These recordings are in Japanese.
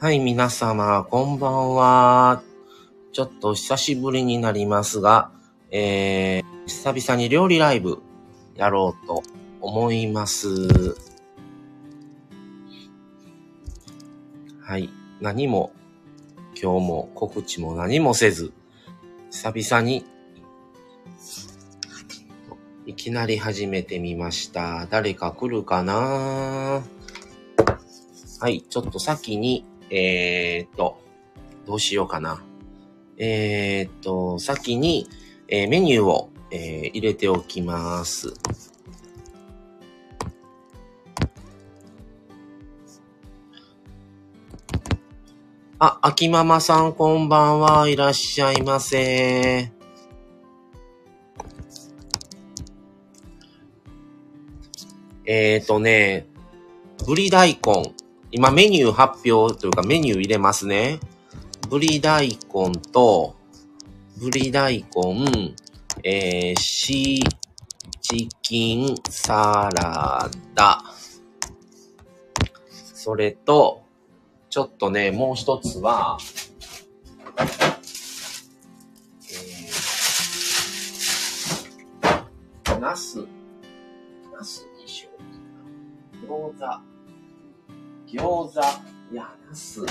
はい、皆様、こんばんは。ちょっと久しぶりになりますが、えー、久々に料理ライブやろうと思います。はい、何も、今日も告知も何もせず、久々に、いきなり始めてみました。誰か来るかな？はい、ちょっと先に、えー、っと、どうしようかな。えー、っと、先に、えーメニューを、えー入れておきます。あ、秋ママさんこんばんはいらっしゃいませ。えーとね、ぶり大根。今メニュー発表というかメニュー入れますね。ぶり大根と、ぶり大根、えー、シチキンサラダ。それと、ちょっとね、もう一つは、えー、ナス、ナスにしようかな。餃子、餃子、いや、ナス、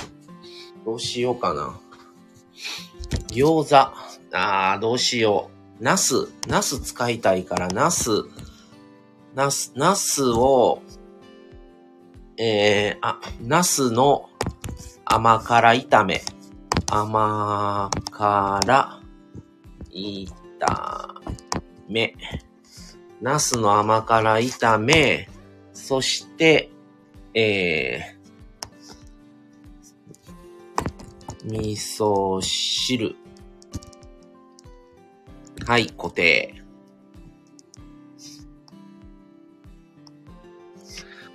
どうしようかな。餃子、あー、どうしよう。ナス、ナス使いたいから、ナス、ナス、ナスを、えー、あ、ナスの甘辛炒め。甘辛炒め。ナスの甘辛炒め。そして、えー、味噌汁。はい、固定。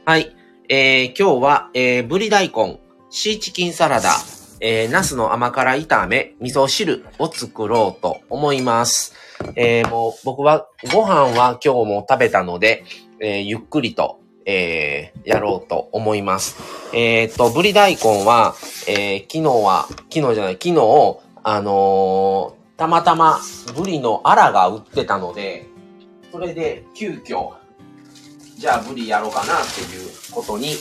はい。えー、今日は、えー、ぶり大根、シーチキンサラダ、えー、ナスの甘辛炒め、味噌汁を作ろうと思います。えー、もう僕はご飯は今日も食べたので、えー、ゆっくりと、えー、やろうと思います。えー、と、ぶり大根は、えー、昨日は、昨日じゃない、昨日、あのーたまたまブリのアラが売ってたので、それで急遽、じゃあブリやろうかなっていうことに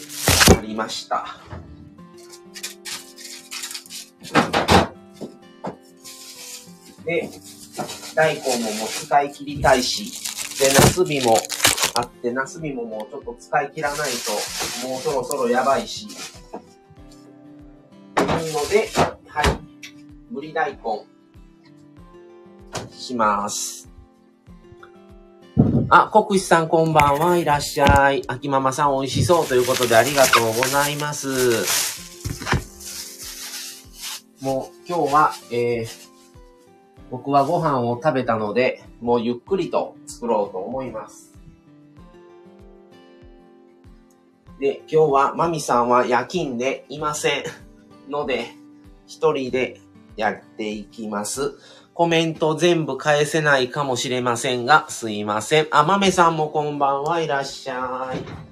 なりました。で、大根ももう使い切りたいし、で、ナスビもあって、ナスビももうちょっと使い切らないと、もうそろそろやばいし。というので、はい、ぶり大根、します。あ、国士さんこんばんはいらっしゃい。秋ママさん美味しそうということでありがとうございます。もう今日は、えー、僕はご飯を食べたので、もうゆっくりと作ろうと思います。で、今日はマミさんは夜勤でいませんので、一人でやっていきます。コメント全部返せないかもしれませんが、すいません。あ、まめさんもこんばんはいらっしゃい。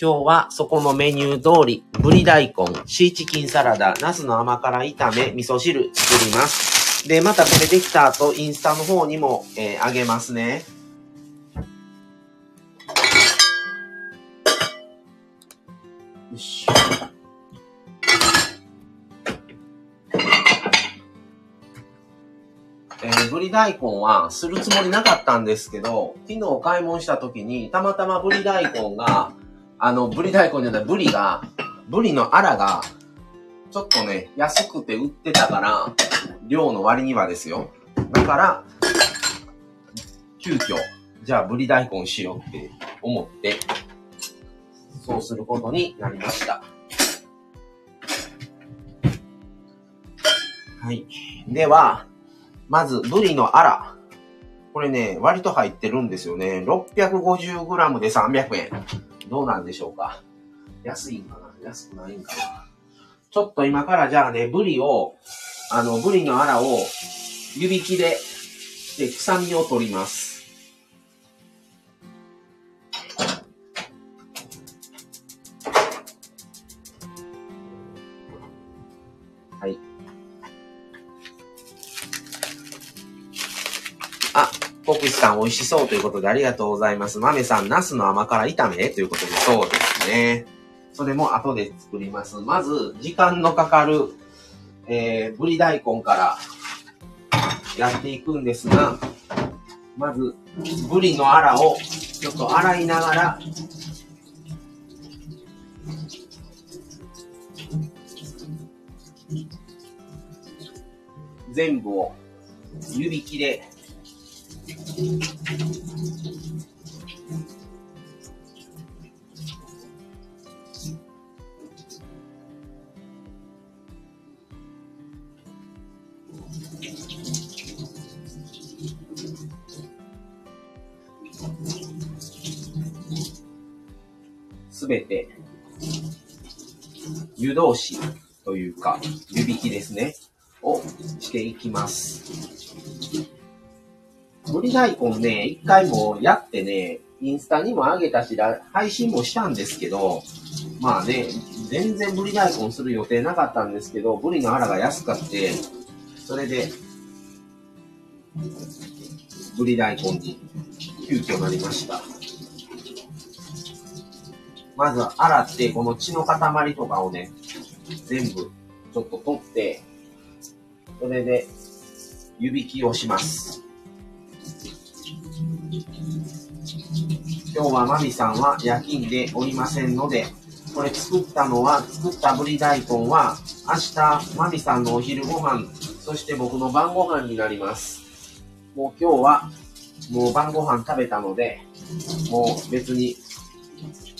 今日はそこのメニュー通り、ぶり大根、シーチキンサラダ、ナスの甘辛炒め、味噌汁作ります。で、またこれできた後、インスタの方にも、えーあげますね。よし。えー、ぶり大根はするつもりなかったんですけど、昨日買い物した時に、たまたまぶり大根が、あの、ぶり大根じゃない、ぶりが、ぶりのアラが、ちょっとね、安くて売ってたから、量の割にはですよ。だから、急遽、じゃあぶり大根しようって思って、そうすることになりました。はい。では、まず、ブリのアラ。これね、割と入ってるんですよね。650g で300円。どうなんでしょうか？安いんかな？安くないんかな？ちょっと今からじゃあね、ブリを、あの、ブリのアラを湯引きで、で、臭みを取ります。さん美味しそうということでありがとうございます。豆さん、ナスの甘辛炒め？ということでそうですね。それも後で作ります。まず、時間のかかる、えー、ぶり大根からやっていくんですが、まず、ぶりのアラをちょっと洗いながら、全部を指切れすべて湯通しというか、湯引きですね。をしていきます。鶏大根ね、一回もやってね、インスタにも上げたし、配信もしたんですけど、まあね、全然ブリ大根する予定なかったんですけど、ブリの腹が安かって、それで、ブリ大根に急遽なりました。まず洗って、この血の塊とかをね、全部ちょっと取って、それで湯引きをします。今日はマミさんは夜勤でおりませんので、これ作ったのは、作ったぶり大根は、明日、マミさんのお昼ご飯、そして僕の晩ご飯になります。もう今日は、もう晩ご飯食べたので、もう別に、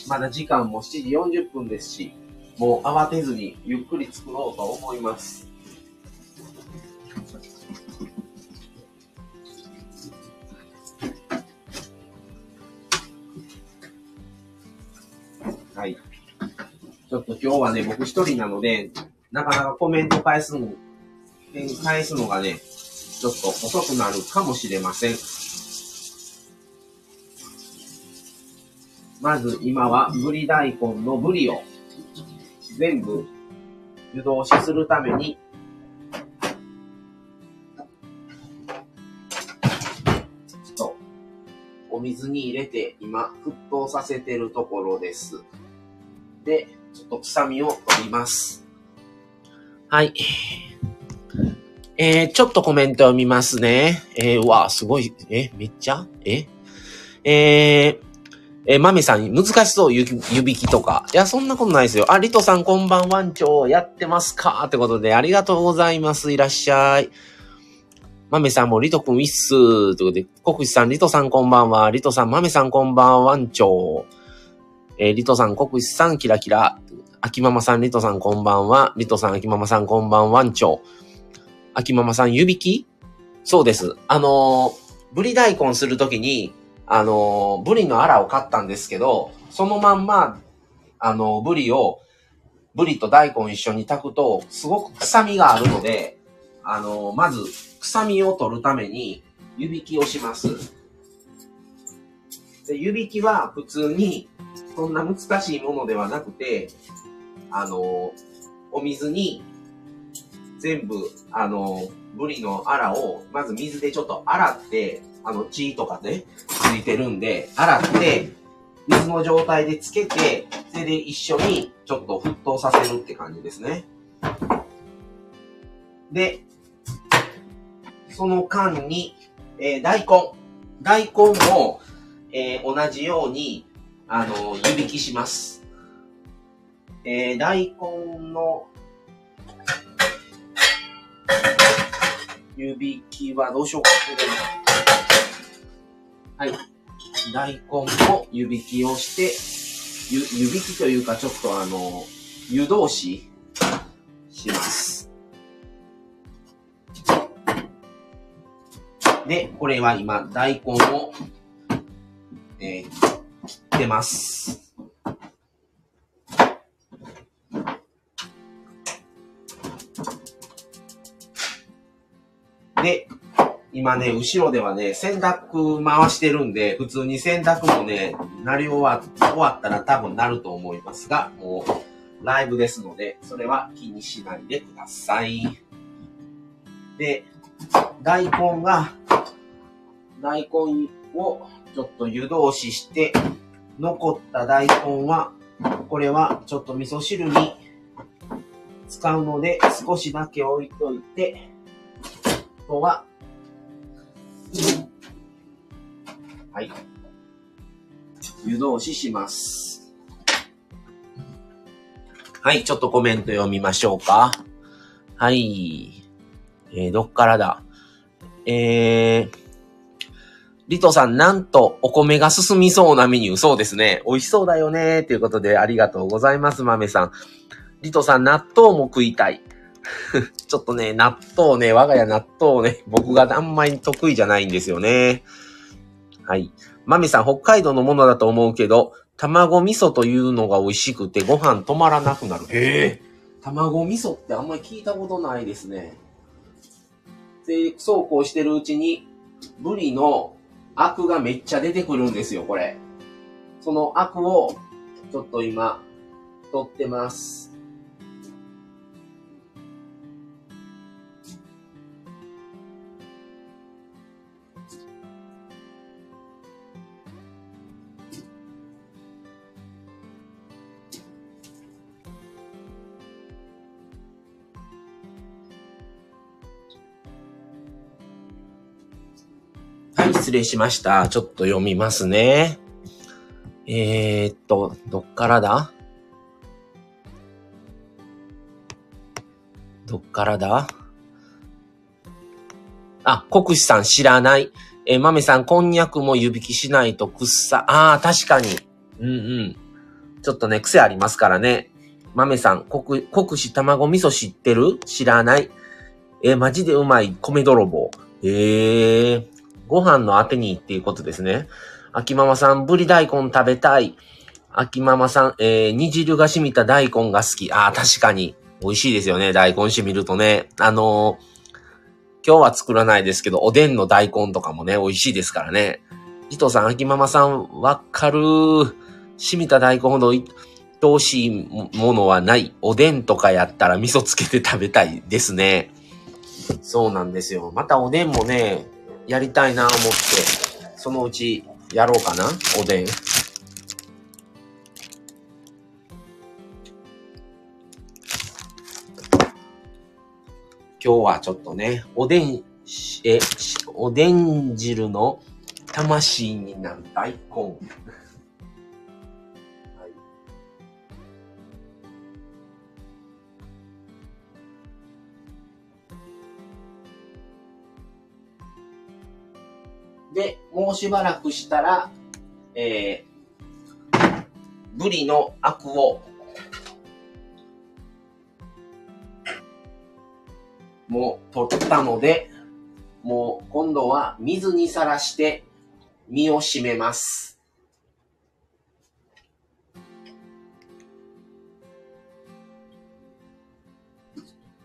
まだ時間も7時40分ですし、もう慌てずにゆっくり作ろうと思います。はい。ちょっと今日はね、僕一人なので、なかなかコメント返すの、返すのがね、ちょっと遅くなるかもしれません。まず今はぶり大根のぶりを全部湯通しするためにお水に入れて今沸騰させてるところです。で、ちょっと臭みを取ります。はい。えー、ちょっとコメントを見ますね。えー、うわ、すごい。え、めっちゃ？え？えー、えー、マミさん、難しそう、指引きとか。いや、そんなことないですよ。あ、リトさん、こんばんワンチョやってますか？ってことで、ありがとうございます。いらっしゃい。マメさんもリトくんウィッスー。ということで、コクシさん、リトさんこんばんは。リトさん、マメさんこんばんは、ワンチョえー、リトさん、コクシさん、キラキラ。秋ママさん、リトさん、こんばんは。リトさん、秋ママさん、こんばんは、んちょ秋ママさん、湯引きそうです。あのー、ブリ大根するときに、あのー、ブリのアラを買ったんですけど、そのまんま、あのー、ブリを、ブリと大根一緒に炊くと、すごく臭みがあるので、あのまず、臭みを取るために、湯引きをします。で湯引きは普通にそんな難しいものではなくて、あの、お水に全部、あの、ブリのアラを、まず水でちょっと洗って、あの、血とかね、ついてるんで、洗って、水の状態でつけて、それで一緒にちょっと沸騰させるって感じですね。で、その間に、えー、大根。大根も、えー、同じように、あの、湯引きします。えー、大根の湯引きはどうしようか。はい。大根も湯引きをして、湯、湯引きというかちょっとあの、湯通しします。で、これは今、大根を、えー、ってます。で、今ね、後ろではね、洗濯回してるんで、普通に洗濯もね、なり終わ終わったら多分なると思いますが、もう、ライブですので、それは気にしないでください。で、大根が、大根をちょっと湯通しして、残った大根は、これはちょっと味噌汁に使うので、少しだけ置いといて、あとは、はい。湯通しします。はい、ちょっとコメント読みましょうか。はい。えー、どっからだ？えー、リトさん、なんとお米が進みそうなメニュー。そうですね。美味しそうだよね。ということで、ありがとうございます、豆さん。リトさん、納豆も食いたい。ちょっとね、納豆ね、我が家納豆ね、僕があんまり得意じゃないんですよね。はい。マミさん、北海道のものだと思うけど、卵味噌というのが美味しくてご飯止まらなくなる。へえ。卵味噌ってあんまり聞いたことないですね。で、そうこうしてるうちに、ブリの悪がめっちゃ出てくるんですよ、これ。その悪を、ちょっと今、取ってます。失礼しました。ちょっと読みますね。えー、っと、どっからだ？どっからだ？あ、国士さん知らない。えー、豆さん、こんにゃくも湯引きしないとくっさ。ああ、確かに。うんうん。ちょっとね、癖ありますからね。豆さん、国、国士卵味噌知ってる？知らない。えー、マジでうまい米泥棒。ええー、ご飯のあてにっていうことですね。秋ママさん、ぶり大根食べたい。秋ママさん、えー、煮汁が染みた大根が好き。ああ、確かに。美味しいですよね。大根染みるとね。あのー、今日は作らないですけど、おでんの大根とかもね、美味しいですからね。ジトさん、秋ママさん、わかる？ー染みた大根ほど愛おしいものはない。おでんとかやったら味噌つけて食べたいですね。そうなんですよ。またおでんもね、やりたいな思って、そのうちやろうかなおでん。今日はちょっとね、おでん、え、おでん汁の魂になる大根。で、もうしばらくしたら、えー、ブリのアクを、もう取ったので、もう今度は水にさらして身を締めます。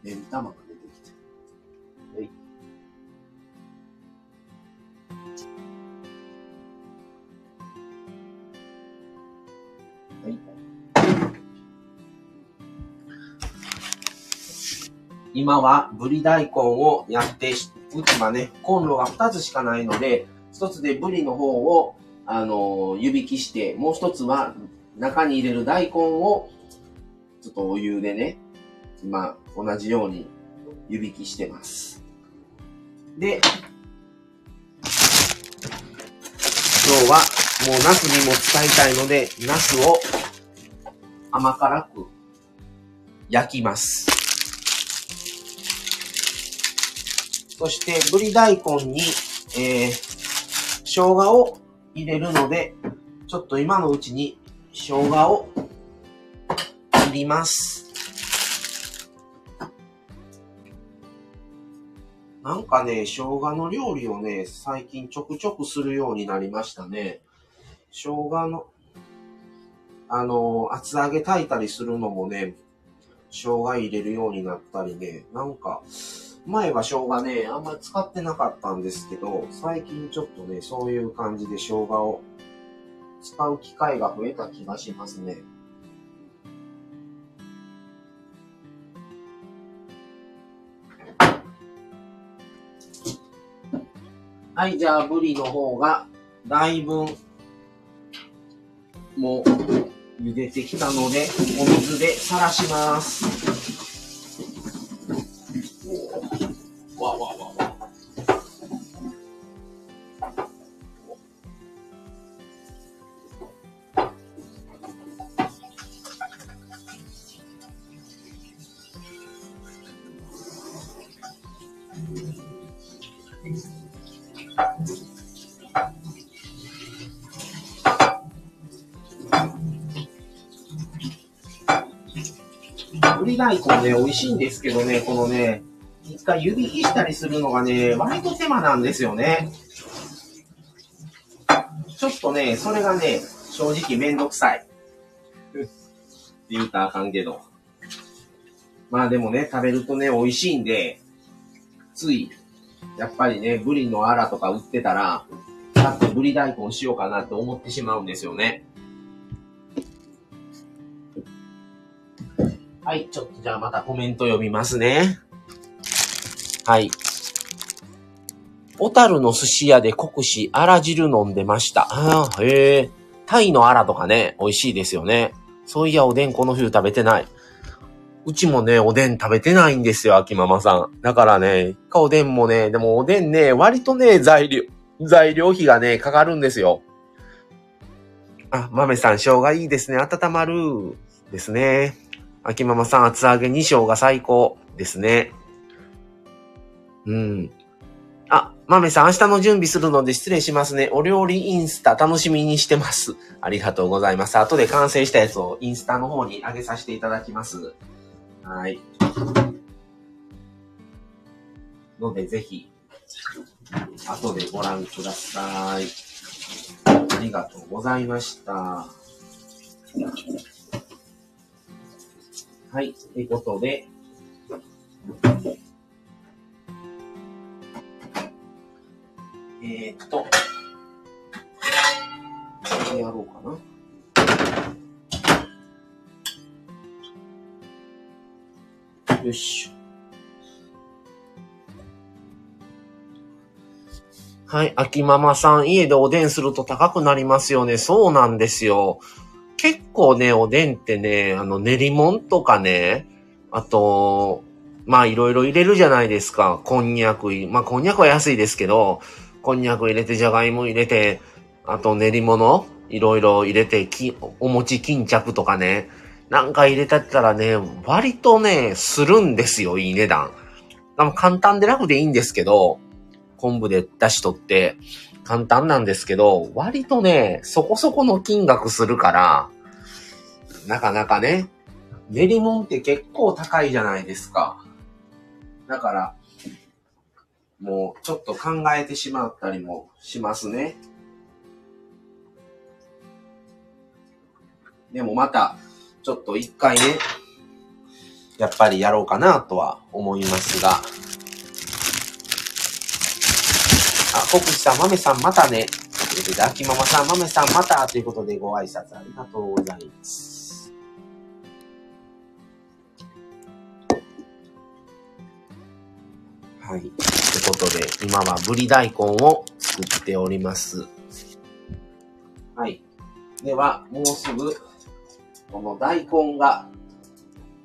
目玉がはい今はブリ大根をやって、うちはね、コンロが2つしかないので、1つでブリの方を、あの湯引きして、もう1つは中に入れる大根を、ちょっとお湯でね、今、同じように湯引きしてます。で、今日はもうナスにも使いたいので、ナスを甘辛く焼きます。そして、ぶり大根に、えー、生姜を入れるので、ちょっと今のうちに生姜を切ります。なんかね、生姜の料理をね、最近ちょくちょくするようになりましたね。生姜の、あの、厚揚げ炊いたりするのもね、生姜入れるようになったりね、なんか、前は生姜ね、あんまり使ってなかったんですけど、最近ちょっとね、そういう感じで生姜を使う機会が増えた気がしますね。はい、じゃあ、ブリの方が、だいぶ、も、茹でてきたので、お水でさらします。大根ね、美味しいんですけどね、このね、一回湯引きしたりするのがね、割と手間なんですよね。ちょっとね、それがね、正直めんどくさい。って言うたらあかんけど。まあでもね、食べるとね、美味しいんで、つい、やっぱりね、ブリのアラとか売ってたら、さっとブリ大根しようかなって思ってしまうんですよね。はい、ちょっとじゃあまたコメント読みますね。はい。小樽の寿司屋で国士、あら汁飲んでました。ああ、へえ。タイのあらとかね、美味しいですよね。そういや、おでんこの冬食べてない。うちもね、おでん食べてないんですよ、秋ママさん。だからね、おでんもね、でもおでんね、割とね、材料、材料費がね、かかるんですよ。あ、豆さん、生姜いいですね。温まる。ですね。秋ママさん、厚揚げ2章が最高ですね。うん。あ、マメさん、明日の準備するので失礼しますね。お料理インスタ楽しみにしてます。ありがとうございます。後で完成したやつをインスタの方に上げさせていただきます。はい。ので、ぜひ、後でご覧ください。ありがとうございました。はい。ということで、えー、っと、これやろうかな。よし。はい。秋ママさん、家でおでんすると高くなりますよね。そうなんですよ。構ね、おでんってね、あの、練り物とかね、あと、まあいろいろ入れるじゃないですか。こんにゃく、まあこんにゃくは安いですけど、こんにゃく入れて、じゃがいも入れて、あと練り物、いろいろ入れて、き、お餅巾着とかね、なんか入れたったらね、割とね、するんですよ、いい値段。簡単で楽でいいんですけど、昆布で出しとって、簡単なんですけど、割とね、そこそこの金額するから、なかなかね、練り物って結構高いじゃないですか。だから、もうちょっと考えてしまったりもしますね。でもまた、ちょっと一回ね、やっぱりやろうかなとは思いますが、あ、国士さん、豆さん、またね。ということで、秋ママさん、豆さん、またということでご挨拶ありがとうございます。はい。ということで、今はぶり大根を作っております。はい。では、もうすぐ、この大根が、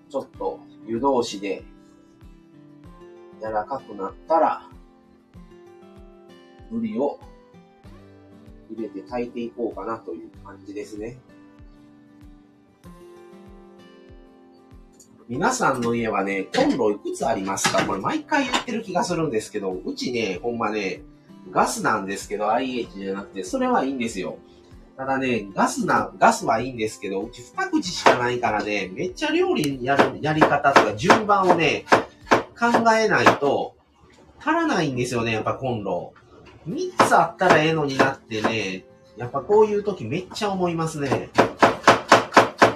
ちょっと湯通しで柔らかくなったら、ブリを入れて炊いていこうかなという感じですね。皆さんの家はね、コンロいくつありますか？これ毎回言ってる気がするんですけど、うちね、ほんまね、ガスなんですけど、IH じゃなくて、それはいいんですよ。ただね、ガスな、ガスはいいんですけど、うち二口しかないからね、めっちゃ料理やる、やり方とか順番をね、考えないと、足らないんですよね、やっぱコンロ。3つあったらええのになってね、やっぱこういう時めっちゃ思いますね。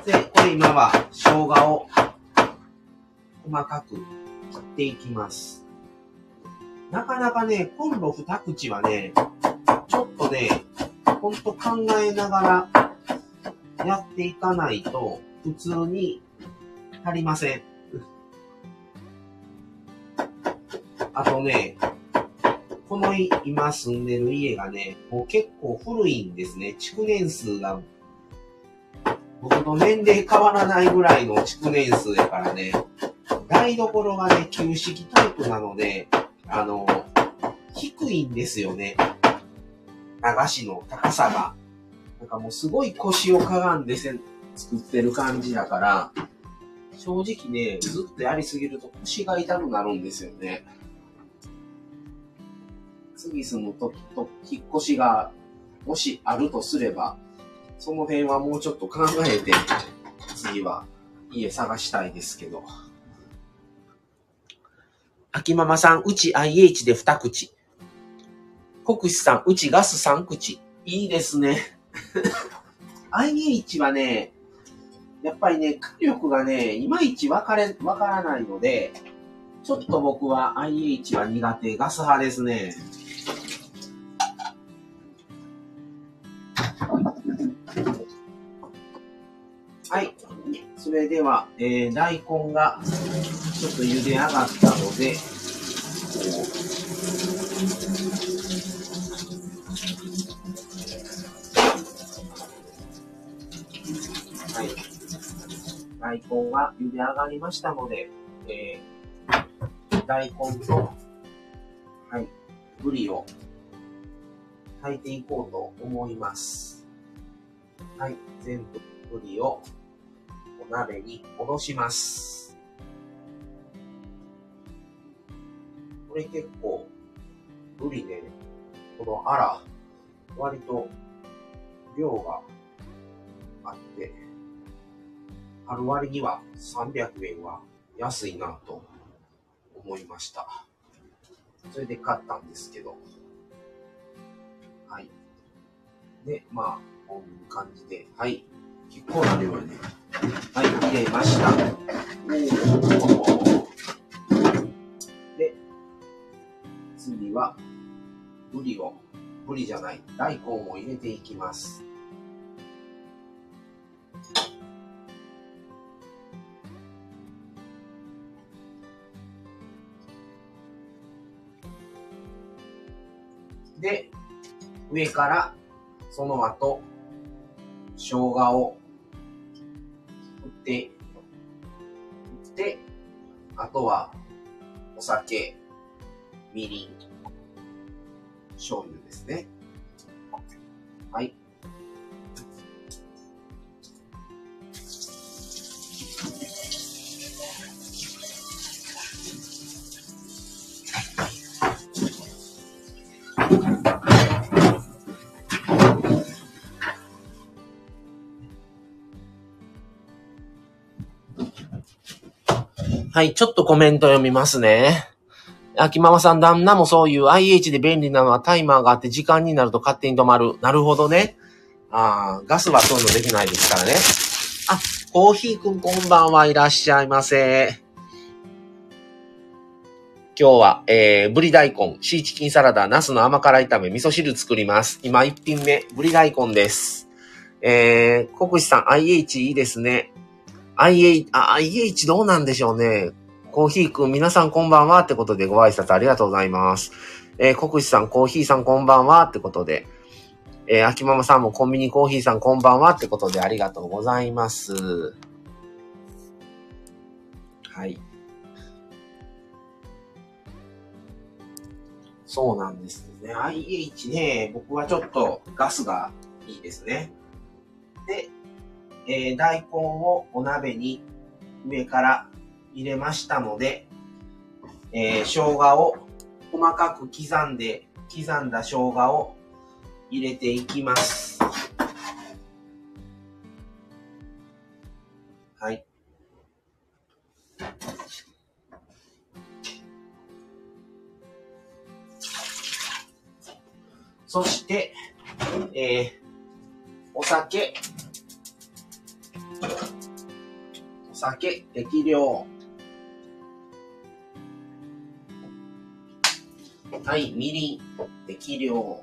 で、これ今は生姜を細かく切っていきます。なかなかね、コンロ二口はね、ちょっとね、ほんと考えながらやっていかないと普通に足りません。あとね、この今住んでる家がね、もう結構古いんですね。築年数が、僕の年齢変わらないぐらいの築年数やからね、台所がね、旧式タイプなので、あの、低いんですよね。流しの高さが。なんかもうすごい腰をかがんでせ作ってる感じだから、正直ね、ずっとやりすぎると腰が痛くなるんですよね。次住むとと引っ越しがもしあるとすれば、その辺はもうちょっと考えて、次は家探したいですけど。秋ママさん、うち IH で2口。国士さん、うちガス3口。いいですね。IH はね、やっぱりね、火力がね、いまいち分かれ、分からないので、ちょっと僕は IH は苦手、ガス派ですね。それでは、えー、大根がちょっと茹で上がったので、はい。大根が茹で上がりましたので、えー、大根と、はい、ブリを炊いていこうと思います。はい、全部ブリを鍋に戻します。これ結構、ブリね、このあら、割と量があって、ある割には300円は安いなと思いました。それで買ったんですけど。はい。で、まあ、こういう感じで、はい。結構な量ね。はい、入れました。で、次は、ブリを、ブリじゃない、大根を入れていきます。で、上からその後、生姜をて、振って、あとは、お酒、みりん、醤油ですね。はい、ちょっとコメント読みますね。秋ママさん、旦那もそういう IH で便利なのはタイマーがあって時間になると勝手に止まる。なるほどね。ああ、ガスはそういうのできないですからね。あ、コーヒーくんこんばんはいらっしゃいませ。今日は、えー、ブリ大根、シーチキンサラダ、ナスの甘辛炒め、味噌汁作ります。今一品目、ブリ大根です。えー、国士さん、IH いいですね。IH、あ、IH どうなんでしょうね。コーヒーくん、皆さんこんばんはってことでご挨拶ありがとうございます。えー、国士さん、コーヒーさんこんばんはってことで、えー、秋ママさんもコンビニコーヒーさんこんばんはってことでありがとうございます。はい。そうなんですね。IH ね、僕はちょっとガスがいいですね。で、えー、大根をお鍋に上から入れましたので、えー、生姜を細かく刻んで、刻んだ生姜を入れていきます。はい。そして、えー、お酒、お酒適量。はい、みりん適量。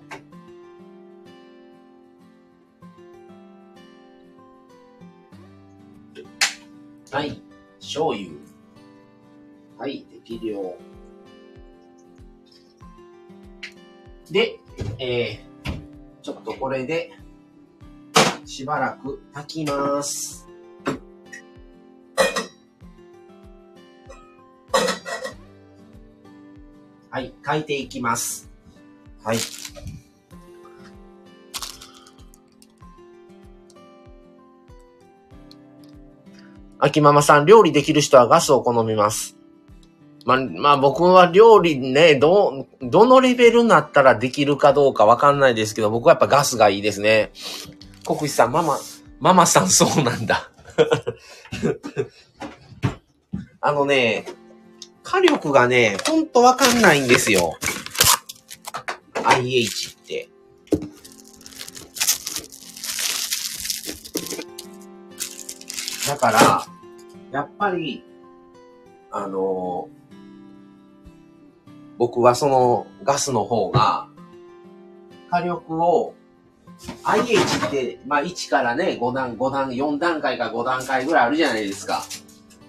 はい、醤油。はい、適量。で、えー、ちょっとこれで、しばらく炊きます。はい、炊いていきます。はい。秋ママさん、料理できる人はガスを好みます。まあ、まあ僕は料理ね、ど、どのレベルになったらできるかどうかわかんないですけど、僕はやっぱガスがいいですね。国士さん、ママ、ママさんそうなんだ。あのね、火力がね、ほんとわかんないんですよ。IH って。だから、やっぱり、あの僕はそのガスの方が、火力を、IH って、まあ1からね、5段、5段、4段階か5段階ぐらいあるじゃないですか。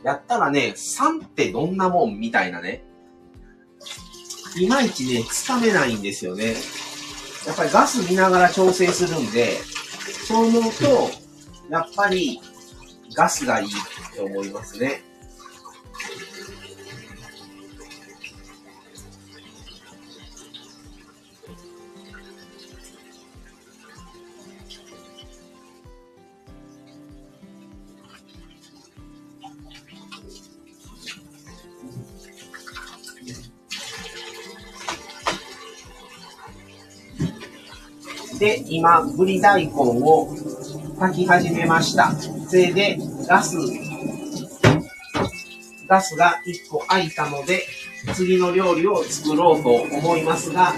やったらね、3ってどんなもんみたいなね。いまいちね、つかめないんですよね。やっぱりガス見ながら調整するんで、そう思うと、やっぱりガスがいいって思いますね。で、今、ぶり大根を炊き始めました。それで、ガス、ガスが1個空いたので、次の料理を作ろうと思いますが、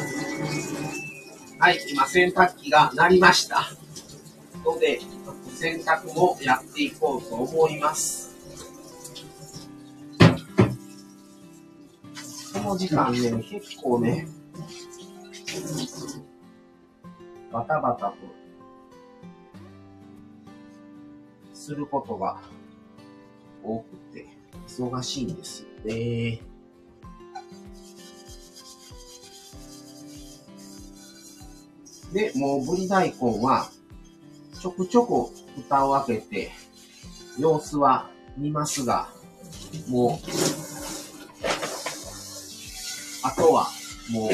はい、今洗濯機が鳴りました。ので、洗濯もやっていこうと思います。この時間ね、結構ね、バタバタとすることが多くて忙しいんですよね。で、もうぶり大根はちょくちょく蓋を開けて様子は見ますが、もう、あとはもう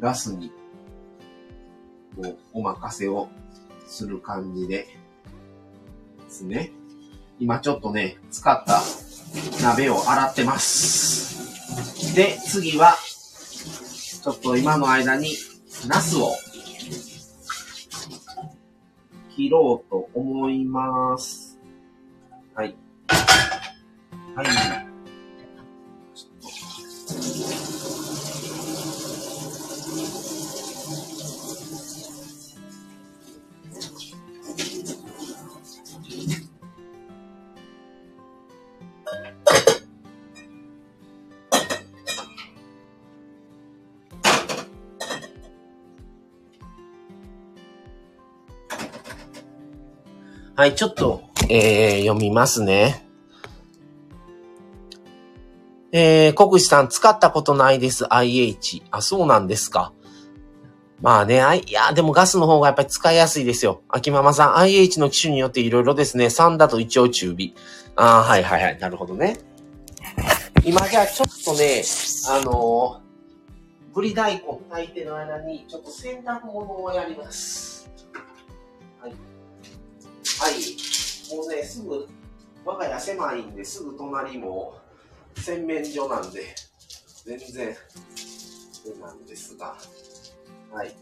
ガスに、もうお任せをする感じで、ですね。今ちょっとね、使った鍋を洗ってます。で、次は、ちょっと今の間に、ナスを切ろうと思います。はい。はい。はい、ちょっと、えー、読みますね。えー、国士さん、使ったことないです、IH。あ、そうなんですか。まあね、あいや、でもガスの方がやっぱり使いやすいですよ。秋ママさん、IH の機種によっていろいろですね。3だと一応中火。ああ、はいはいはい。なるほどね。今じゃあちょっとね、あのー、ぶり大根炊いてる間に、ちょっと洗濯物をやります。はい。もうね、すぐ、我が家狭いんで、すぐ隣も洗面所なんで、全然、そうなんですが、はい。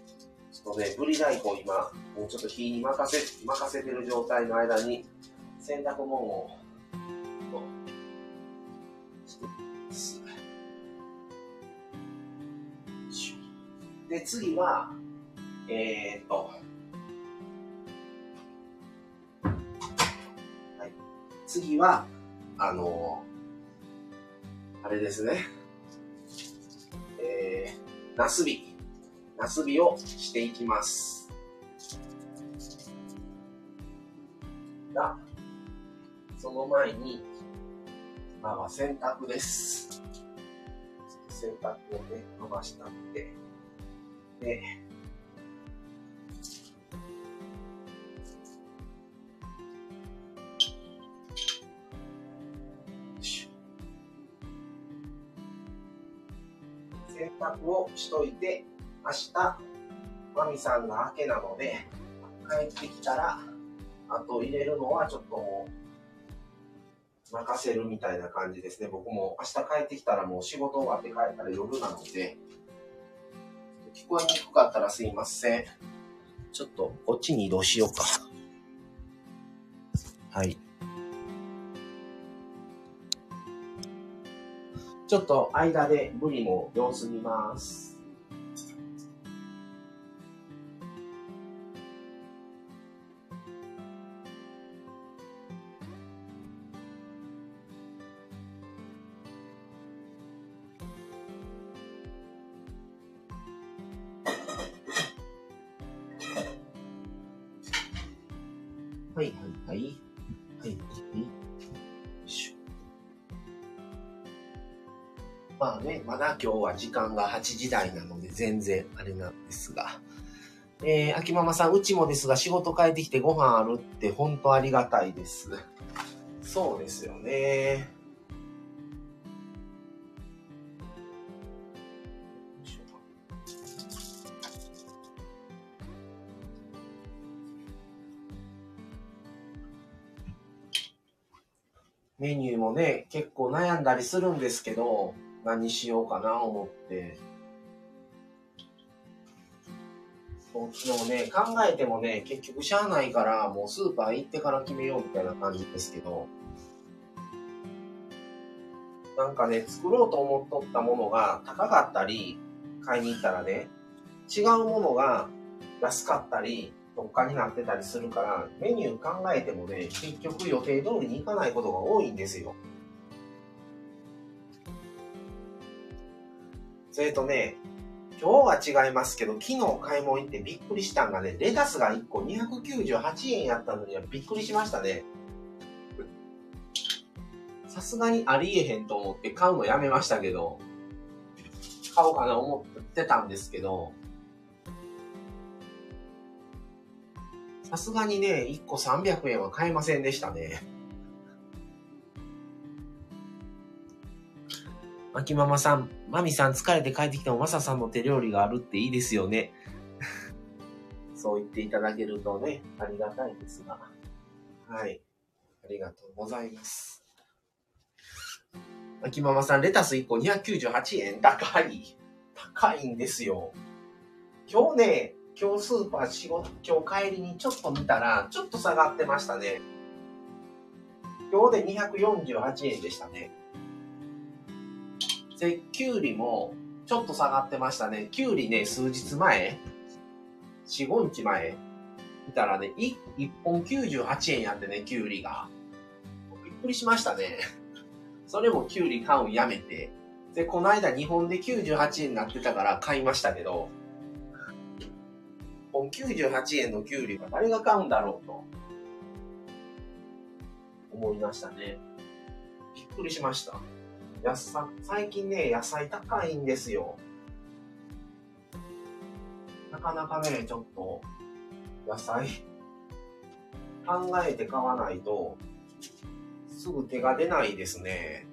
ちょっとね、ぶり大根今、もうちょっと火に任せ、任せてる状態の間に、洗濯物を、で、次は、えー、っと、次は、あの、あれですね。えー、ナスビ。ナスビをしていきます。が、その前に、今は洗濯です。洗濯をね、伸ばしたんで、で、濯をしといて、明日、マミさんが明けなので、帰ってきたら、あと入れるのはちょっともう、任せるみたいな感じですね。僕も明日帰ってきたらもう仕事終わって帰ったら夜なので、聞こえにくかったらすいません。ちょっとこっちに移動しようか。はい。ちょっと間で無理も様子見ます。今日は時間が8時台なので全然あれなんですが。えー、秋ママさん、うちもですが仕事帰ってきてご飯あるって本当ありがたいです。そうですよね。メニューもね、結構悩んだりするんですけど、何しようかな思って。そうでもね、考えてもね、結局しゃあないから、もうスーパー行ってから決めようみたいな感じですけど、なんかね、作ろうと思っとったものが高かったり、買いに行ったらね、違うものが安かったり、特価になってたりするから、メニュー考えてもね、結局予定通りにいかないことが多いんですよ。それとね、今日は違いますけど、昨日買い物行ってびっくりしたんがね、レタスが1個298円やったのにはびっくりしましたね。さすがにありえへんと思って買うのやめましたけど、買おうかな思ってたんですけど、さすがにね、1個300円は買えませんでしたね。秋ママさん、マミさん疲れて帰ってきてもマサさんの手料理があるっていいですよね。そう言っていただけるとね、ありがたいですが。はい。ありがとうございます。秋ママさん、レタス1個298円高い。高いんですよ。今日ね、今日スーパー仕事、今日帰りにちょっと見たら、ちょっと下がってましたね。今日で248円でしたね。で、キュウリもちょっと下がってましたね。キュウリね、数日前、4、5日前、見たらね、1, 1本98円やってね、キュウリが。びっくりしましたね。それもキュウリ買うんやめて。で、この間日本で98円になってたから買いましたけど、本98円のキュウリは誰が買うんだろうと思いましたね。びっくりしました。やさ最近ね、野菜高いんですよ。なかなかね、ちょっと、野菜、考えて買わないと、すぐ手が出ないですね。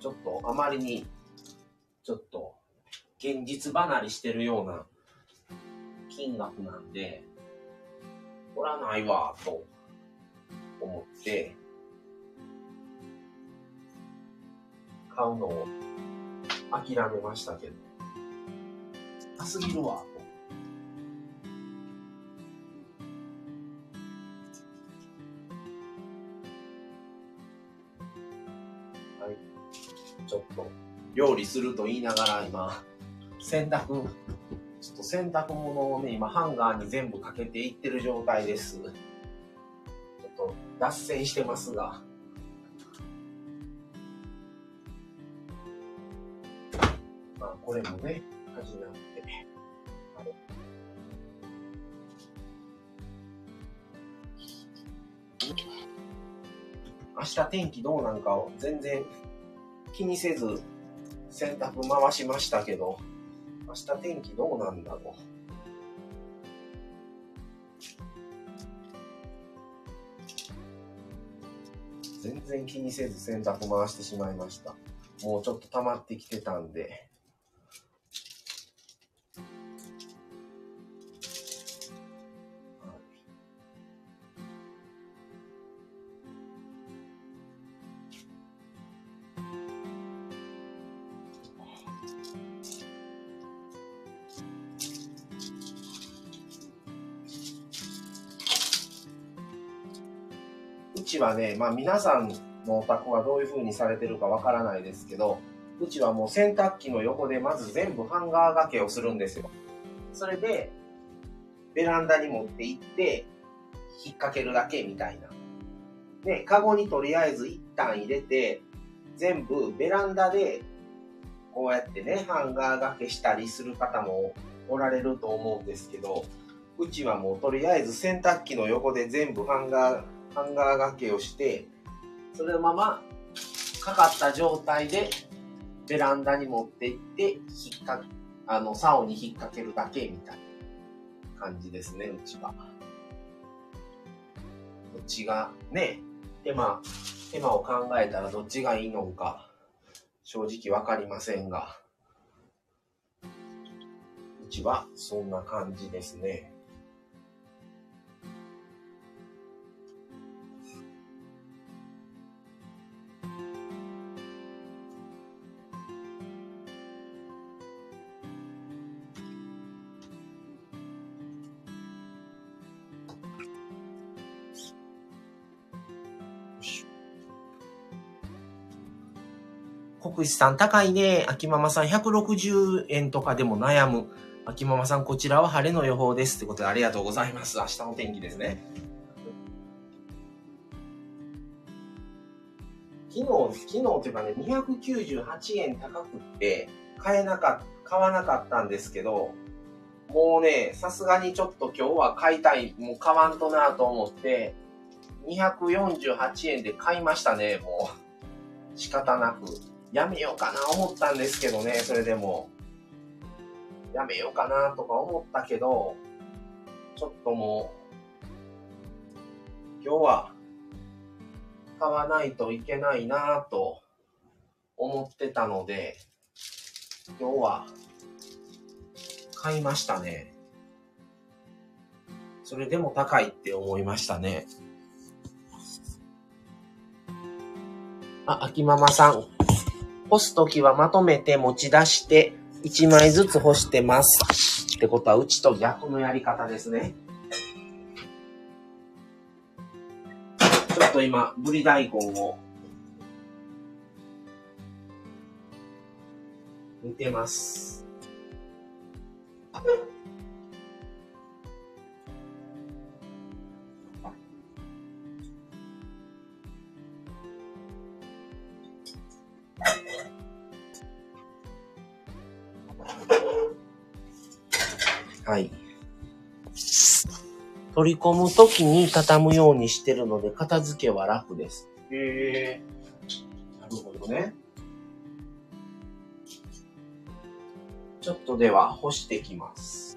ちょっとあまりに、ちょっと、現実離れしてるような金額なんで、取らないわ、と思って、買うのを諦めましたけど、高すぎるわ、と。はい。ちょっと、料理すると言いながら今、洗濯、ちょっと洗濯物をね、今ハンガーに全部かけていってる状態です。ちょっと脱線してますが。まあこれもね、火事なんで。明日天気どうなんかを全然気にせず洗濯回しましたけど。明日天気どうなんだろう。全然気にせず洗濯回してしまいました。もうちょっと溜まってきてたんで。ちはね、まあ皆さんのお宅はどういう風にされてるかわからないですけど、うちはもう洗濯機の横でまず全部ハンガー掛けをするんですよ。それで、ベランダに持って行って、引っ掛けるだけみたいな。で、カゴにとりあえず一旦入れて、全部ベランダで、こうやってね、ハンガー掛けしたりする方もおられると思うんですけど、うちはもうとりあえず洗濯機の横で全部ハンガーハンガー掛けをして、それのままかかった状態でベランダに持って行って、引っかあの、竿に引っ掛けるだけみたいな感じですね、うちは。どっちがね、手間、手間を考えたらどっちがいいのか、正直わかりませんが、うちはそんな感じですね。国士さん高いね。秋ママさん160円とかでも悩む。秋ママさんこちらは晴れの予報です。ってことでありがとうございます。明日の天気ですね。昨日、昨日というかね、298円高くって買えなかった、買わなかったんですけど、もうね、さすがにちょっと今日は買いたい、もう買わんとなと思って、248円で買いましたね、もう。仕方なく。やめようかな思ったんですけどね、それでも。やめようかなとか思ったけど、ちょっともう、今日は買わないといけないなと思ってたので、今日は買いましたね。それでも高いって思いましたね。あ、秋ママさん、干すときはまとめて持ち出して1枚ずつ干してます。ってことはうちと逆のやり方ですね。ちょっと今、ぶり大根を見てます。はい。取り込むときに畳むようにしてるので、片付けは楽です。へえ。なるほどね。ちょっとでは干してきます。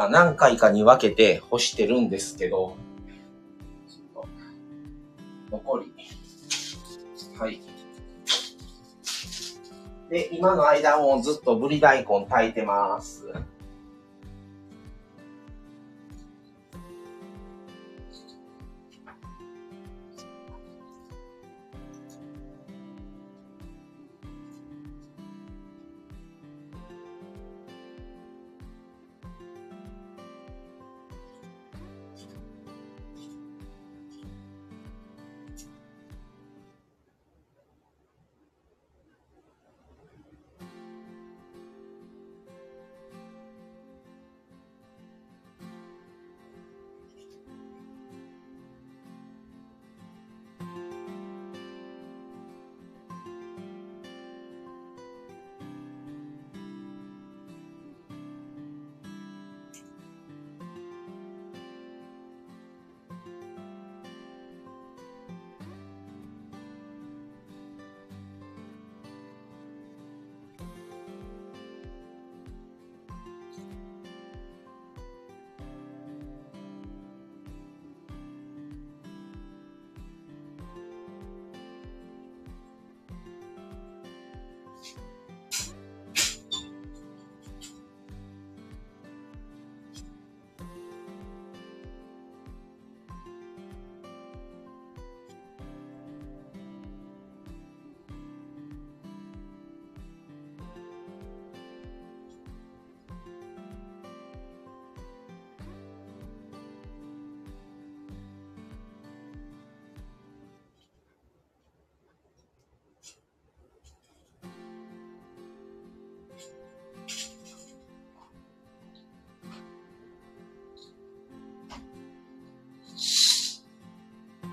まあ何回かに分けて干してるんですけど、残り。はい。で、今の間もずっとぶり大根炊いてます。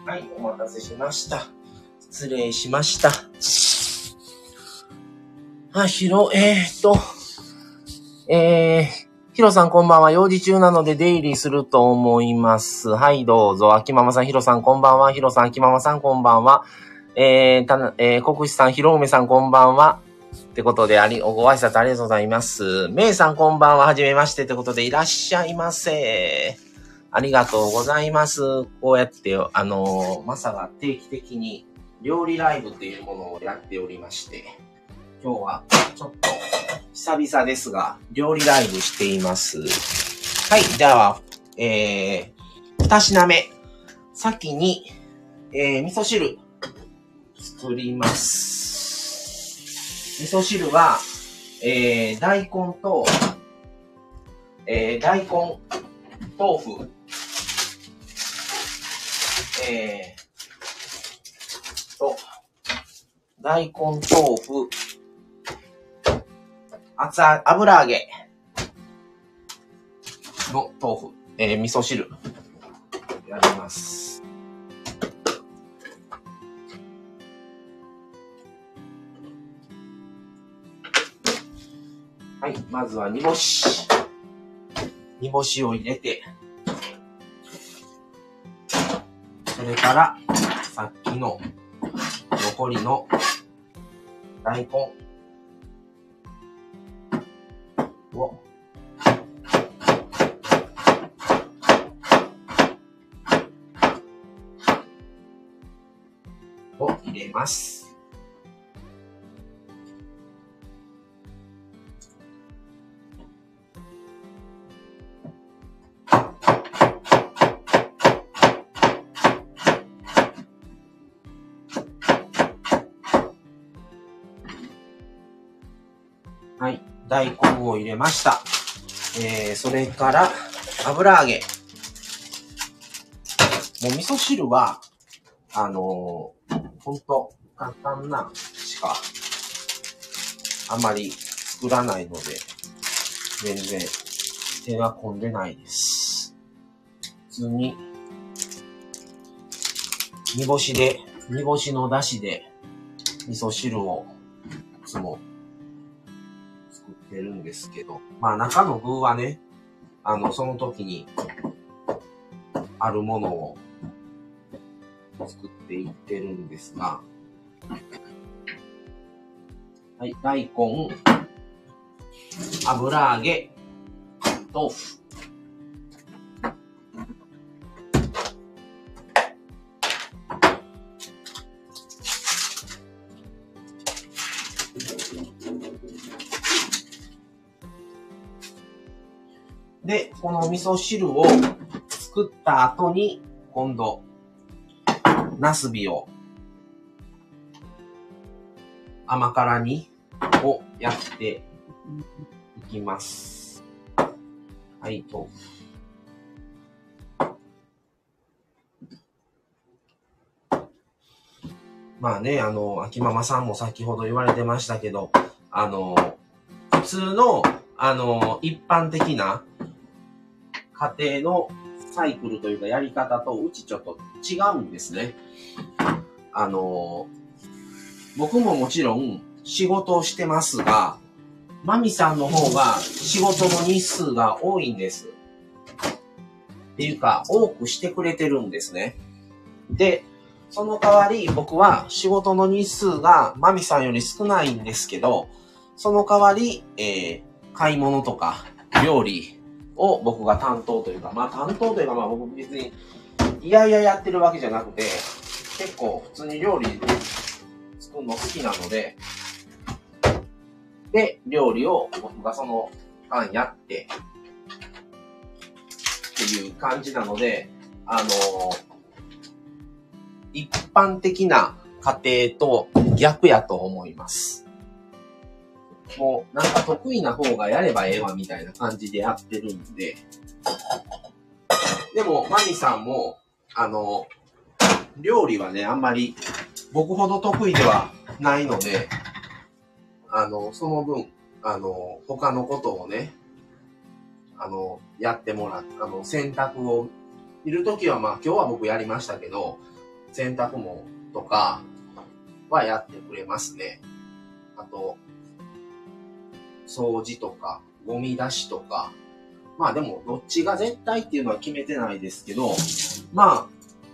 はい、お待たせしました。失礼しました。あ、ひろ、えー、っと、えー、ヒロさんこんばんは。用事中なので出入りすると思います。はい、どうぞ。秋ママさん、ヒロさんこんばんは。ヒロさん、秋ママさんこんばんは。えー、たな、えー、国士さん、ひろうめさんこんばんは。ってことで、あり、ご挨拶ありがとうございます。めいさんこんばんは。はじめまして。ってことで、いらっしゃいませ。ありがとうございます。こうやって、あのーまさが定期的に料理ライブっていうものをやっておりまして、今日はちょっと久々ですが、料理ライブしています。はい、では、えー、二品目。先に、えー、味噌汁作ります。味噌汁は、えー、大根と、えー、大根、豆腐、えー、と、大根豆腐、厚あ油揚げの豆腐、えー、味噌汁、やります。はい、まずは煮干し。煮干しを入れて、それから、さっきの残りの大根をを入れます。大根を入れました。えー、それから、油揚げ。もう味噌汁は、あのー、ほんと、簡単なしか、あまり作らないので、全然手が込んでないです。普通に、煮干しで、煮干しの出汁で、味噌汁を、いつもってるんですけど、まあ中の具はね、あの、その時に、あるものを作っていってるんですが、はい、大根、油揚げ、豆腐。で、この味噌汁を作った後に、今度、ナスビを甘辛煮をやっていきます。はい、と。まあね、あの、秋ママさんも先ほど言われてましたけど、あの、普通の、あの、一般的な家庭のサイクルというかやり方とうちちょっと違うんですね。あの、僕ももちろん仕事をしてますが、マミさんの方が仕事の日数が多いんです。っていうか、多くしてくれてるんですね。で、その代わり僕は仕事の日数がマミさんより少ないんですけど、その代わり、えー、買い物とか料理を僕が担当というか、まあ担当というかまあ僕別にいやいややってるわけじゃなくて、結構普通に料理作るの好きなので、で、料理を僕がその間やって、っていう感じなので、あの一般的な家庭と逆やと思います。もう、なんか得意な方がやればええわみたいな感じでやってるんで。でも、マミさんも、あの、料理はね、あんまり僕ほど得意ではないので、あの、その分、あの、他のことをね、あの、やってもらっあの、洗濯を、いるときはまあ今日は僕やりましたけど、洗濯物とかはやってくれますね。あと、掃除とか、ゴミ出しとか。まあでも、どっちが絶対っていうのは決めてないですけど、まあ、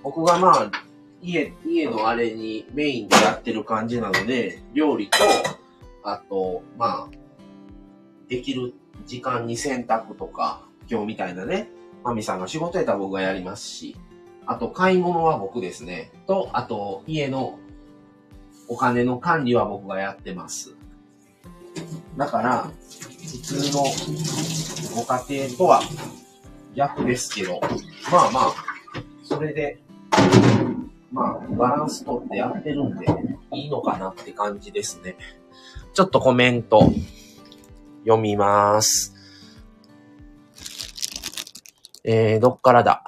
僕がまあ、家、家のあれにメインでやってる感じなので、料理と、あと、まあ、できる時間に洗濯とか、今日みたいなね、マミさんが仕事やったら僕がやりますし、あと買い物は僕ですね。と、あと家のお金の管理は僕がやってます。だから、普通のご家庭とは逆ですけど、まあまあ、それで、まあ、バランスとってやってるんで、いいのかなって感じですね。ちょっとコメント読みます。えー、どっからだ？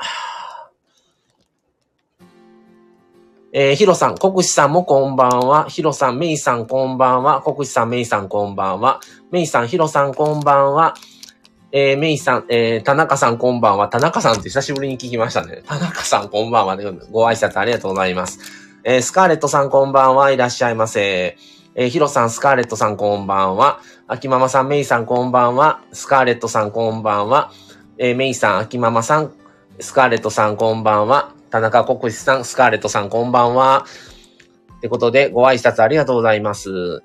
えー、ヒロさん、国士さんもこんばんは。ヒロさん、メイさんこんばんは。国士さん、メイさんこんばんは。メイさん、ヒロさんこんばんは。えー、メイさん、えー、田中さんこんばんは。田中さんって久しぶりに聞きましたね。田中さんこんばんは。ご挨拶ありがとうございます。えー、スカーレットさんこんばんは。いらっしゃいませ。えー、ヒロさん、スカーレットさんこんばんは。秋ママさん、メイさんこんばんは。スカーレットさんこんばんは。えー、メイさん、秋ママさん、スカーレットさんこんばんは。田中国士さん、スカーレットさん、こんばんは。ってことで、ご挨拶ありがとうございます。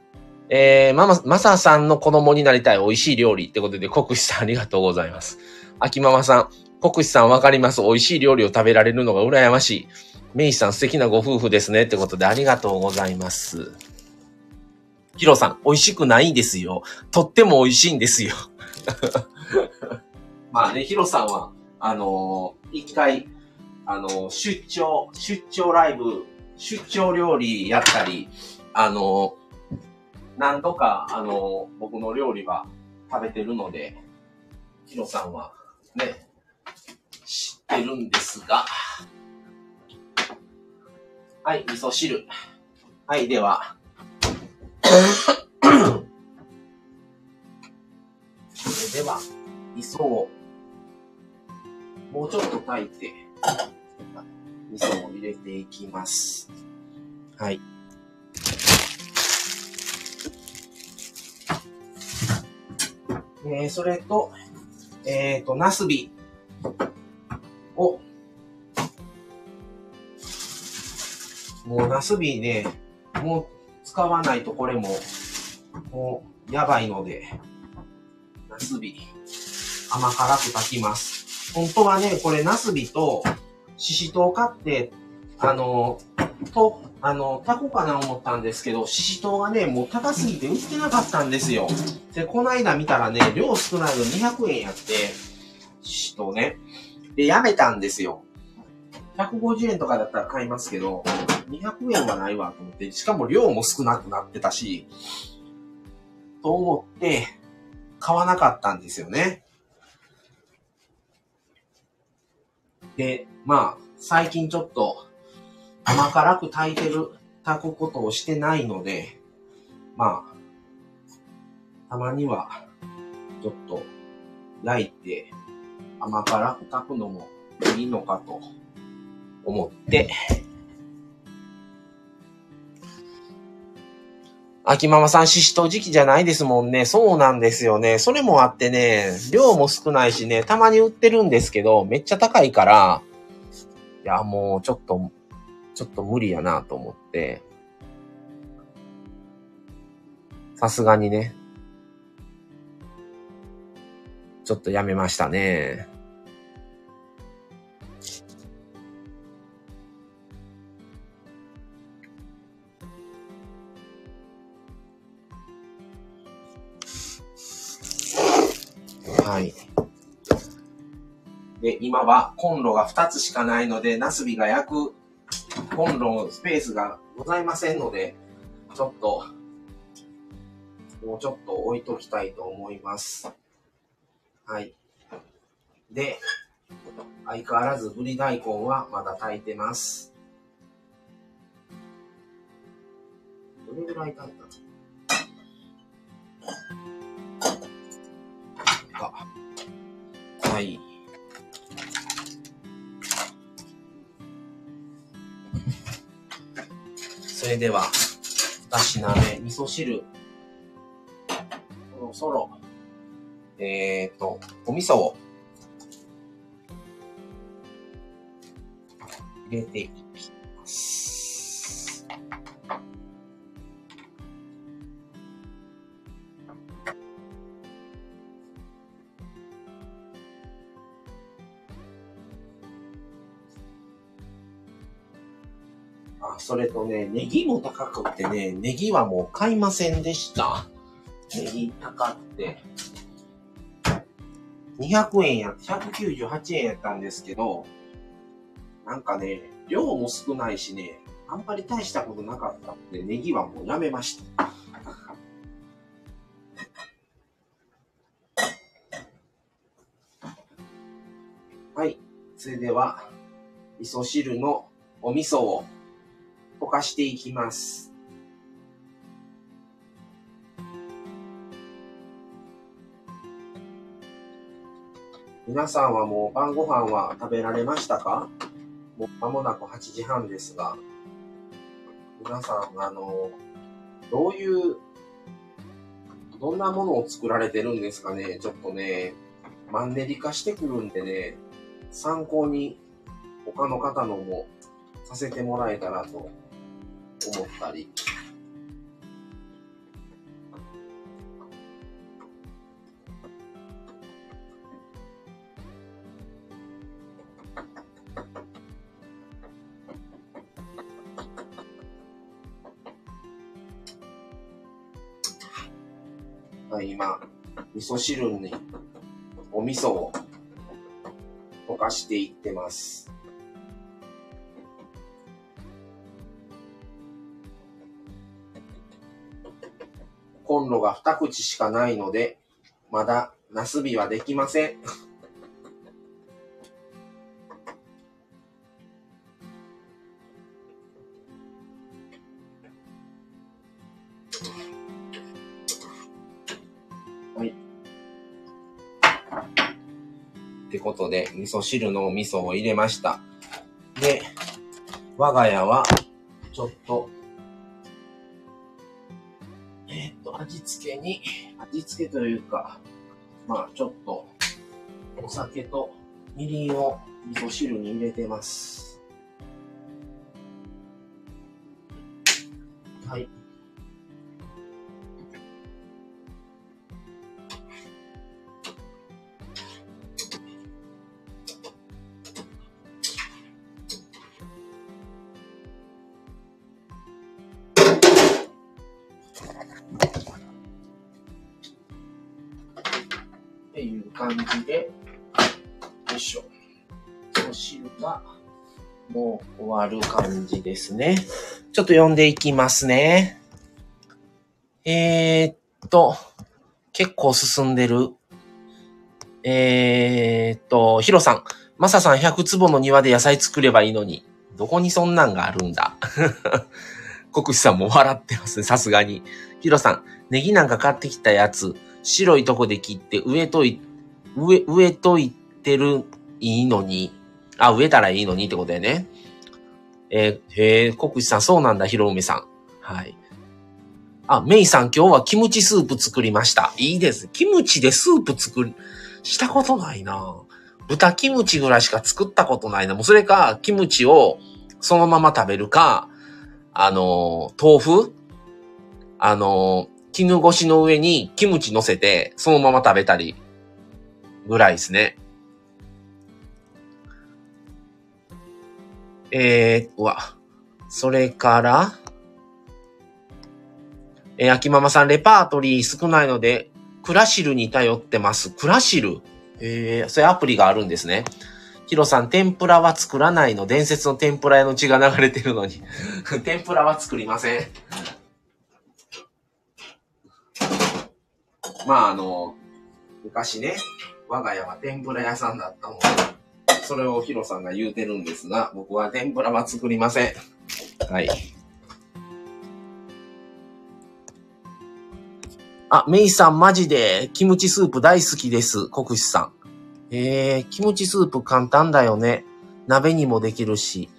えー、ママ、マサさんの子供になりたい美味しい料理ってことで、国士さんありがとうございます。秋ママさん、国士さんわかります。美味しい料理を食べられるのが羨ましい。メイさん素敵なご夫婦ですね。ってことで、ありがとうございます。ヒロさん、美味しくないんですよ。とっても美味しいんですよ。まあね、ヒロさんは、あのー、一回、あの、出張、出張ライブ、出張料理やったり、あの、何度か、あの、僕の料理は食べてるので、ヒロさんはね、知ってるんですが、はい、味噌汁。はい、では、それでは、味噌を、もうちょっと炊いて、味噌を入れていきます。はい。えー、それと、えっ、ー、と、ナスビを、もうナスビね、もう使わないとこれも、もうやばいので、ナスビ、甘辛く炊きます。本当はね、これナスビと、ししとう買って、あの、と、あの、タコかな思ったんですけど、ししとうがね、もう高すぎて売ってなかったんですよ。で、この間見たらね、量少ないの200円やって、ししとうね。で、やめたんですよ。150円とかだったら買いますけど、200円はないわと思って、しかも量も少なくなってたし、と思って、買わなかったんですよね。で、まあ、最近ちょっと甘辛く炊いてる、炊くことをしてないので、まあ、たまには、ちょっと焼いて甘辛く炊くのもいいのかと思って、秋ママさん、ししと時期じゃないですもんね。そうなんですよね。それもあってね、量も少ないしね、たまに売ってるんですけど、めっちゃ高いから、いや、もうちょっと、ちょっと無理やなと思って、さすがにね、ちょっとやめましたね。はい。で、今はコンロが2つしかないので、ナスビが焼くコンロのスペースがございませんので、ちょっと、もうちょっと置いときたいと思います。はい。で、相変わらずぶり大根はまだ炊いてます。どれぐらい炊いたはい。それでは、二品目、味噌汁。そろそろ、えっ、ー、と、お味噌を入れていきあ、それとね、ネギも高くってね、ネギはもう買いませんでした。ネギ高って。200円や、198円やったんですけど、なんかね、量も少ないしね、あんまり大したことなかったんで、ネギはもうやめました。はい。それでは、味噌汁のお味噌をかしていきます。皆さんはもう晩ご飯は食べられましたか？もう間もなく8時半ですが、皆さん、あの、どういう、どんなものを作られてるんですかね？ちょっとね、マンネリ化してくるんでね、参考に他の方のもさせてもらえたらと思ったり。今、味噌汁にお味噌を溶かしていってます。コンロが2口しかないので、まだナスビはできません。はい。ってことで、味噌汁のお味噌を入れました。で、我が家は、ちょっと、けというか、まあ、ちょっと、お酒とみりんを味噌汁に入れてます。はい。ですね。ちょっと読んでいきますね。えー、っと、結構進んでる。えー、っと、ヒロさん。マサさん100坪の庭で野菜作ればいいのに。どこにそんなんがあるんだ？国士さんも笑ってますね、さすがに。ヒロさん、ネギなんか買ってきたやつ、白いとこで切って植えとい植え、植えといてる、いいのに、あ、植えたらいいのにってことでね。えー、へえ、国士さん、そうなんだ、ひろうめさん。はい。あ、メイさん、今日はキムチスープ作りました。いいです。キムチでスープ作る、したことないな豚キムチぐらいしか作ったことないな。もうそれか、キムチをそのまま食べるか、あの豆腐？あの絹ごしの上にキムチ乗せて、そのまま食べたりぐらいですね。えー、わ。それから、えー、秋ママさん、レパートリー少ないので、クラシルに頼ってます。クラシルえー、そういうアプリがあるんですね。ヒロさん、天ぷらは作らないの。伝説の天ぷら屋の血が流れてるのに。天ぷらは作りません。まあ、あの、昔ね、我が家は天ぷら屋さんだったので、それをヒロさんが言うてるんですが、僕は天ぷらは作りません。はい。あ、メイさんマジでキムチスープ大好きです。国士さん。えー、キムチスープ簡単だよね。鍋にもできるし。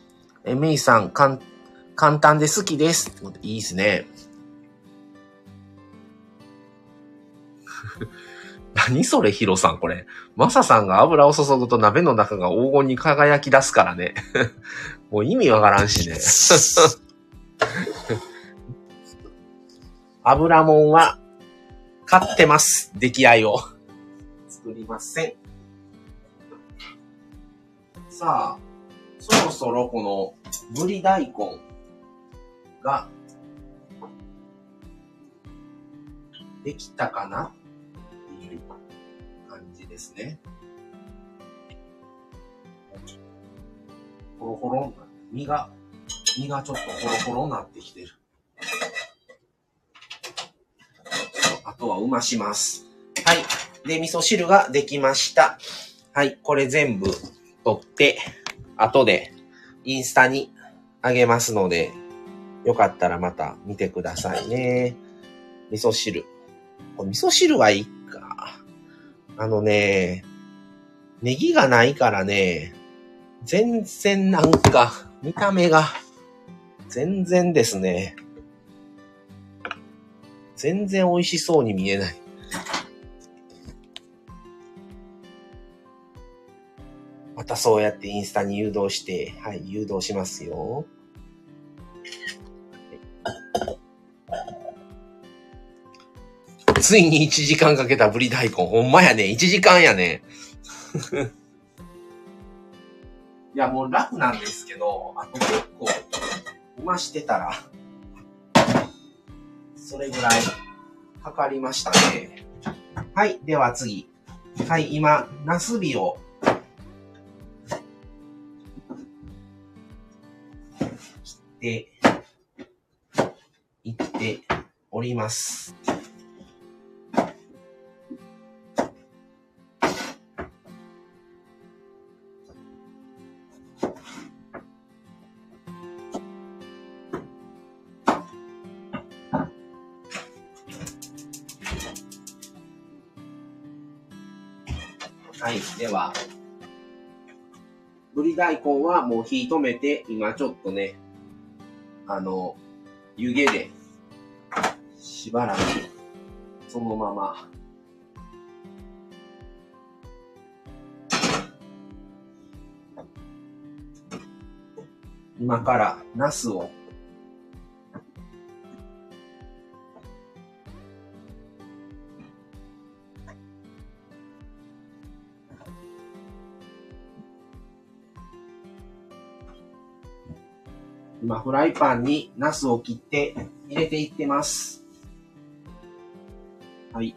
え、メイさん、かん、簡単で好きです。いいですね。何それ、ヒロさん、これ。マサさんが油を注ぐと鍋の中が黄金に輝き出すからね。もう意味わからんしね。油もんは買ってます。出来合いを。作りません。さあ、そろそろこのぶり大根ができたかなですね。ほろほろ、身が、身がちょっとほろほろになってきてる。あとはうまします。はい。で、味噌汁ができました。はい。これ全部取って、後でインスタにあげますので、よかったらまた見てくださいね。味噌汁。味噌汁はいい。あのね、ネギがないからね、全然なんか、見た目が、全然ですね。全然美味しそうに見えない。またそうやってインスタに誘導して、はい、誘導しますよ。ついに1時間かけたぶり大根。ほんまやね。1時間やね。いや、もう楽なんですけど、あと結構、うましてたら、それぐらいかかりましたね。はい、では次。はい、今、ナスビを切って、いっております。り大根はもう火止めて、今ちょっとね、あの、湯気で、しばらく、そのまま、今から、ナスを、今、フライパンにナスを切って入れていってます。はい。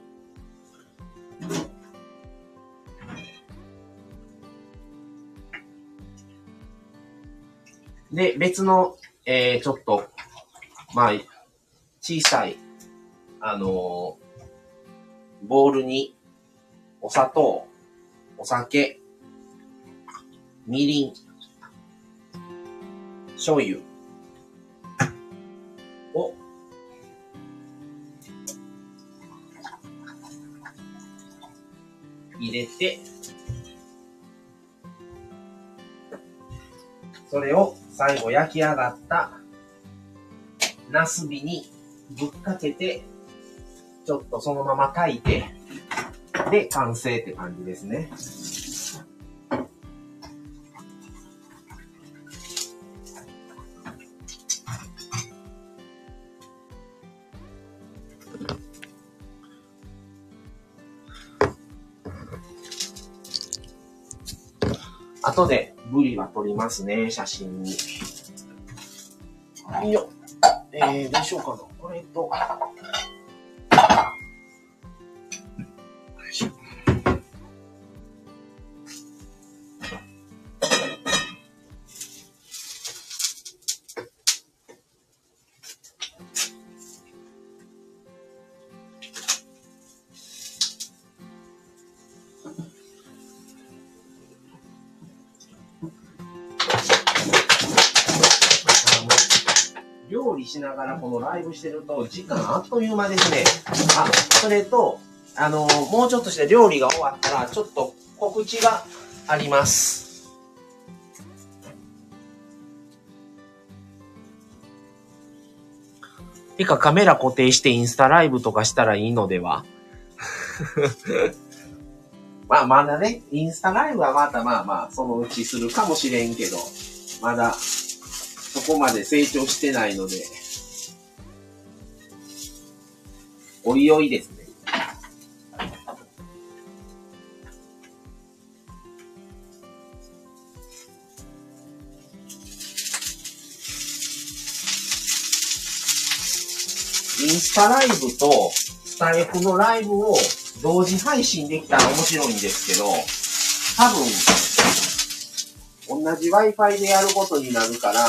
で、別の、えー、ちょっと、まあ、小さい、あのーボウルに、お砂糖、お酒、みりん、醤油入れて、それを最後焼き上がったナスビにぶっかけて、ちょっとそのまま炊いて、で、完成って感じですね。撮りますね、写真に。いいよ。えー、どうしようかな。これと。ながらこのライブしてると時間あっという間ですね。あ、それと、あのもうちょっとして料理が終わったら、ちょっと告知があります。てかカメラ固定してインスタライブとかしたらいいのでは？まあまだね、インスタライブはまたまあまあ、そのうちするかもしれんけど、まだ、そこまで成長してないので、おいおいですね。インスタライブとスタイフのライブを同時配信できたら面白いんですけど、多分、同じ Wi-Fi でやることになるから、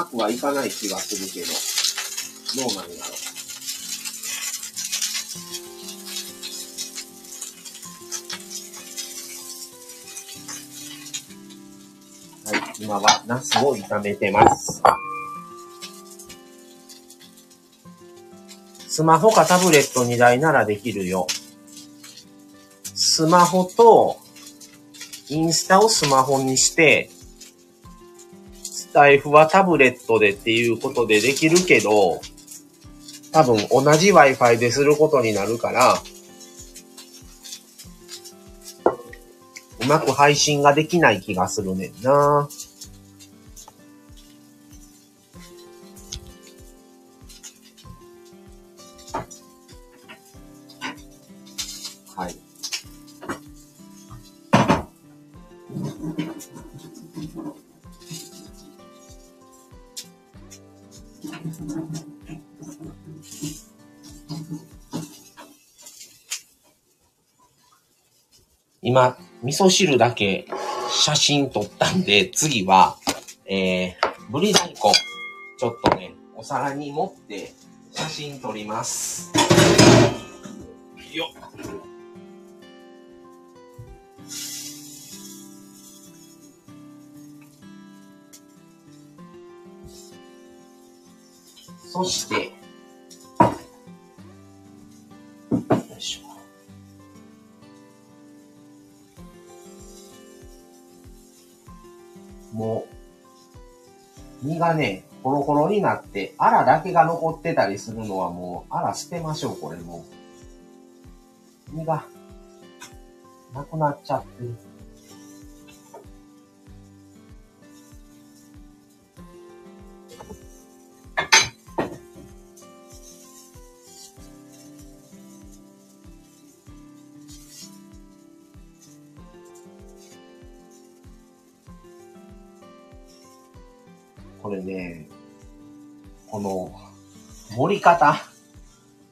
まくはいかない気がするけど、どうなんやろう。はい今はナスを炒めてます。スマホかタブレット2台ならできるよ。スマホとインスタをスマホにして、スタイフはタブレットでっていうことでできるけど、多分同じ Wi-Fi ですることになるから、うまく配信ができない気がするねんな。今、味噌汁だけ写真撮ったんで、次は、えー、ぶり大根、ちょっとね、お皿に盛って写真撮ります。よっ。そして、がね、コロコロになって、あらだけが残ってたりするのはもう、あら捨てましょう、これもう。身が、なくなっちゃってる。り方。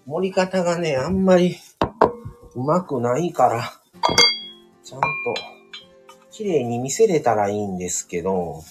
盛り方がね、あんまりうまくないから、ちゃんと綺麗に見せれたらいいんですけど、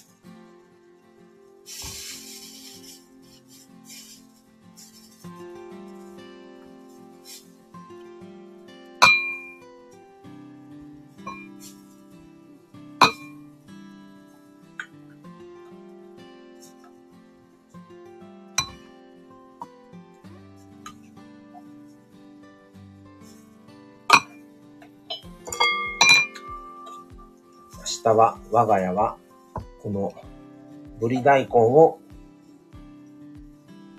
我が家は、この、ぶり大根を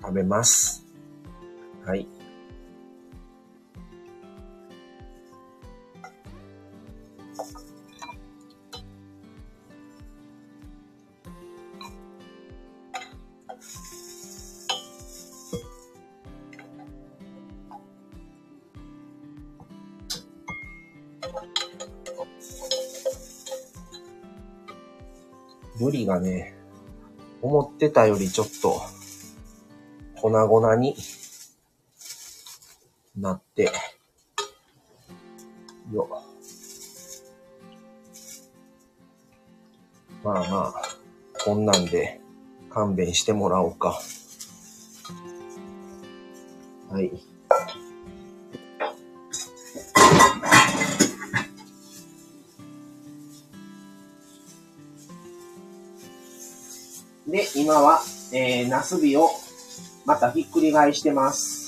食べます。はい。がね、思ってたよりちょっと、粉々になって、よ。まあまあ、こんなんで勘弁してもらおうか。はい。で、今は、えー、ナスビをまたひっくり返してます。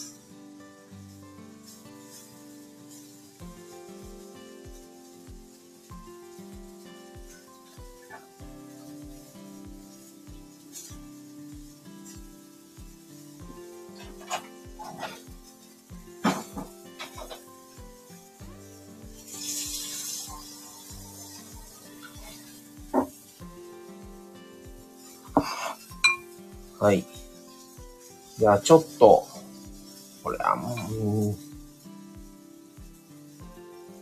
じゃあ、ちょっと、これはもう、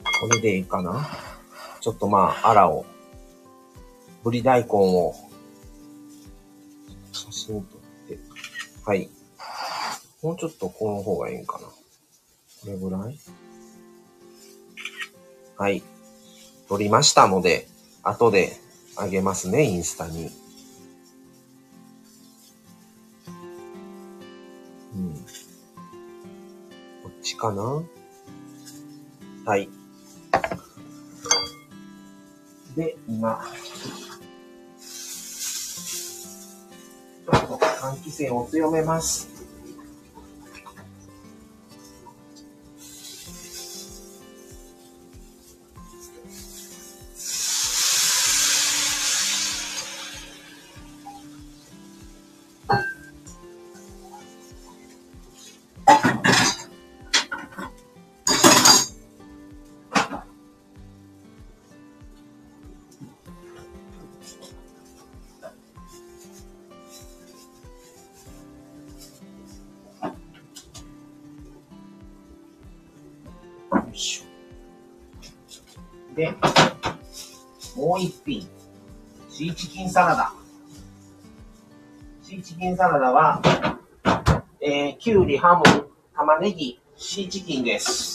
これでいいかな？ちょっとまあ、あらを、ぶり大根を、写真撮って、はい。もうちょっとこの方がいいんかな？これぐらい？はい。撮りましたので、後であげますね、インスタに。かなはい。で、今、ちょっと換気扇を強めます。キンサラダは、えー、きゅうり、ハム、玉ねぎ、シーチキンです。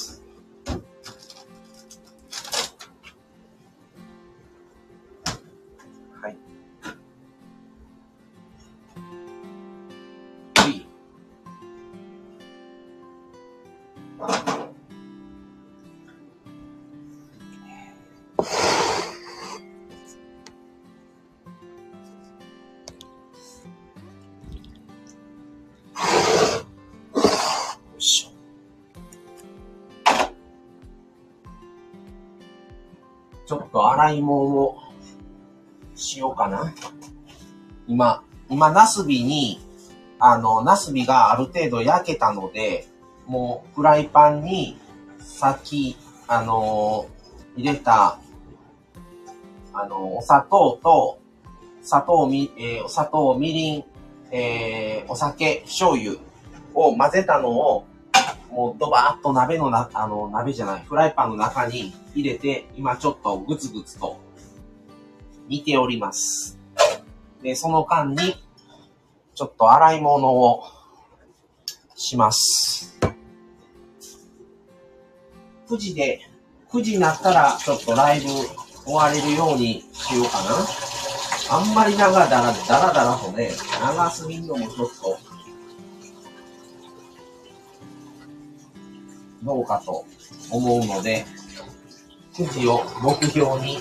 洗い物をしようかな。今、今、ナスビに、あの、ナスビがある程度焼けたので、もうフライパンに先、あのー、入れた、あのー、お砂糖と、砂糖、み、えー、お砂糖、みりん、えー、お酒、醤油を混ぜたのをもうドバーッと鍋のな、あの、鍋じゃない、フライパンの中に入れて、今ちょっとグツグツと煮ております。で、その間に、ちょっと洗い物をします。9時で、9時になったらちょっとライブ終われるようにしようかな。あんまり長だら、だらだらとね、長すぎんのもちょっとどうかと思うので、9時を目標に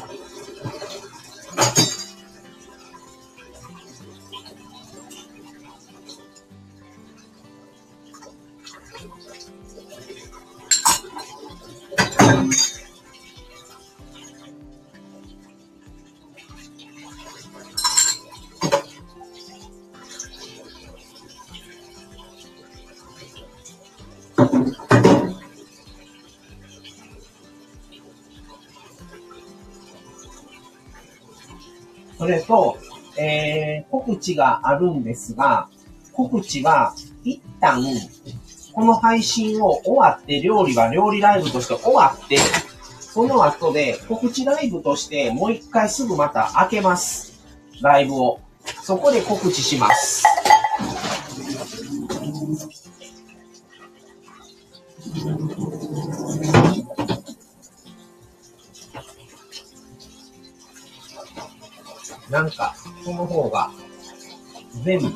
知があるんですが、告知は一旦、この配信を終わって、料理は料理ライブとして終わって、その後で告知ライブとしてもう一回すぐまた開けます。ライブを。そこで告知します。なんか、その方が、全部、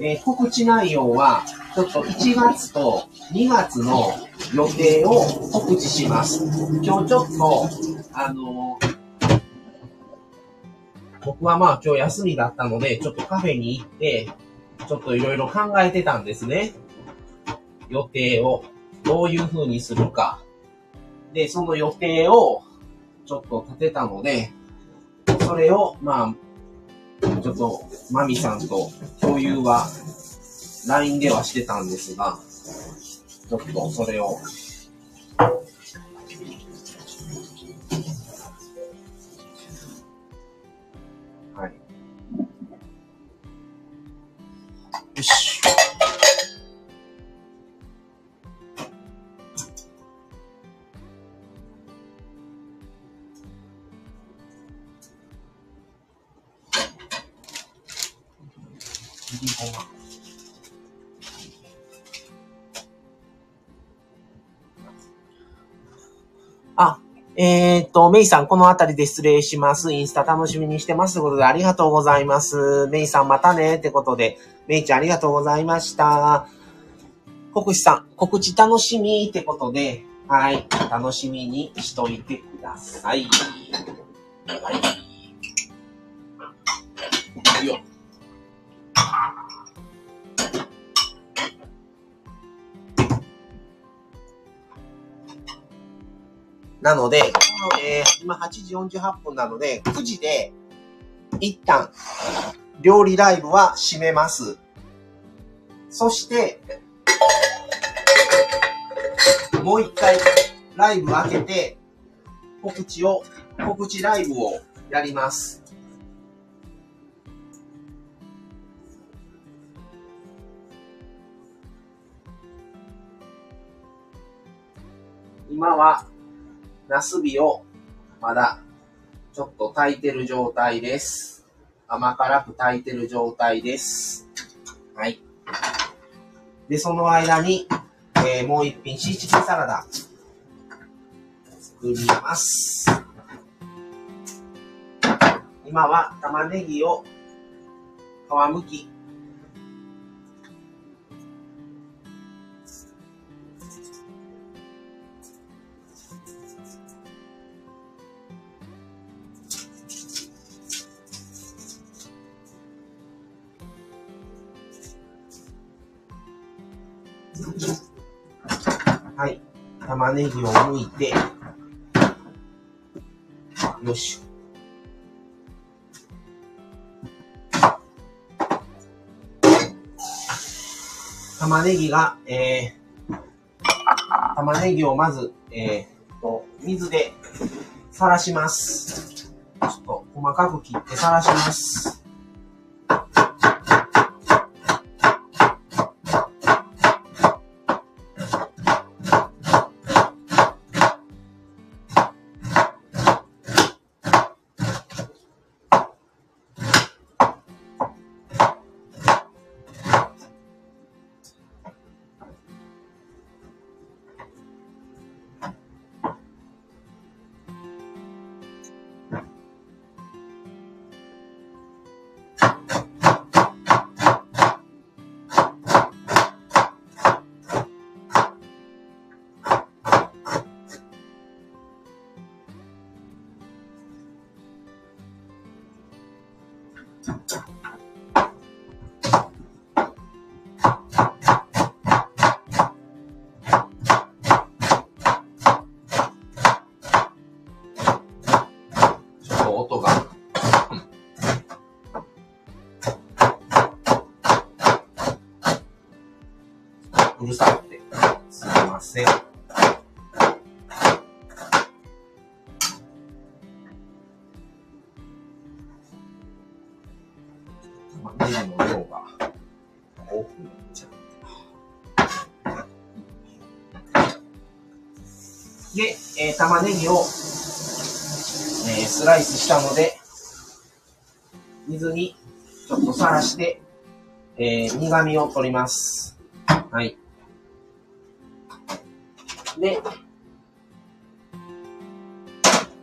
えー、告知内容は、ちょっと1月と2月の予定を告知します。今日ちょっと、あのー、僕はまあ今日休みだったので、ちょっとカフェに行って、ちょっといろいろ考えてたんですね。予定をどういう風にするか。で、その予定をちょっと立てたので、それを、まあ、ちょっと、マミさんと共有は、LINE ではしてたんですが、ちょっとそれを、メイさん、この辺りで失礼します。インスタ楽しみにしてますということで、ありがとうございます。メイさん、またねってことで、メイちゃん、ありがとうございました。国士さん、告知楽しみってことで、はい、楽しみにしといてください。はい。なので、えー、今8時48分なので、9時で、一旦、料理ライブは閉めます。そして、もう一回、ライブ開けて、告知を、告知ライブをやります。今は、ナスビをまだちょっと炊いてる状態です。甘辛く炊いてる状態です。はい。で、その間に、えー、もう一品シーチキンサラダ作ります。今は玉ねぎを皮むき玉ねぎを剥いて、よし。玉ねぎが、えー、玉ねぎをまず、えー、と、水でさらします。ちょっと細かく切ってさらします。玉ねぎを、えー、スライスしたので、水にちょっとさらして、えー、苦味を取ります。はい。で、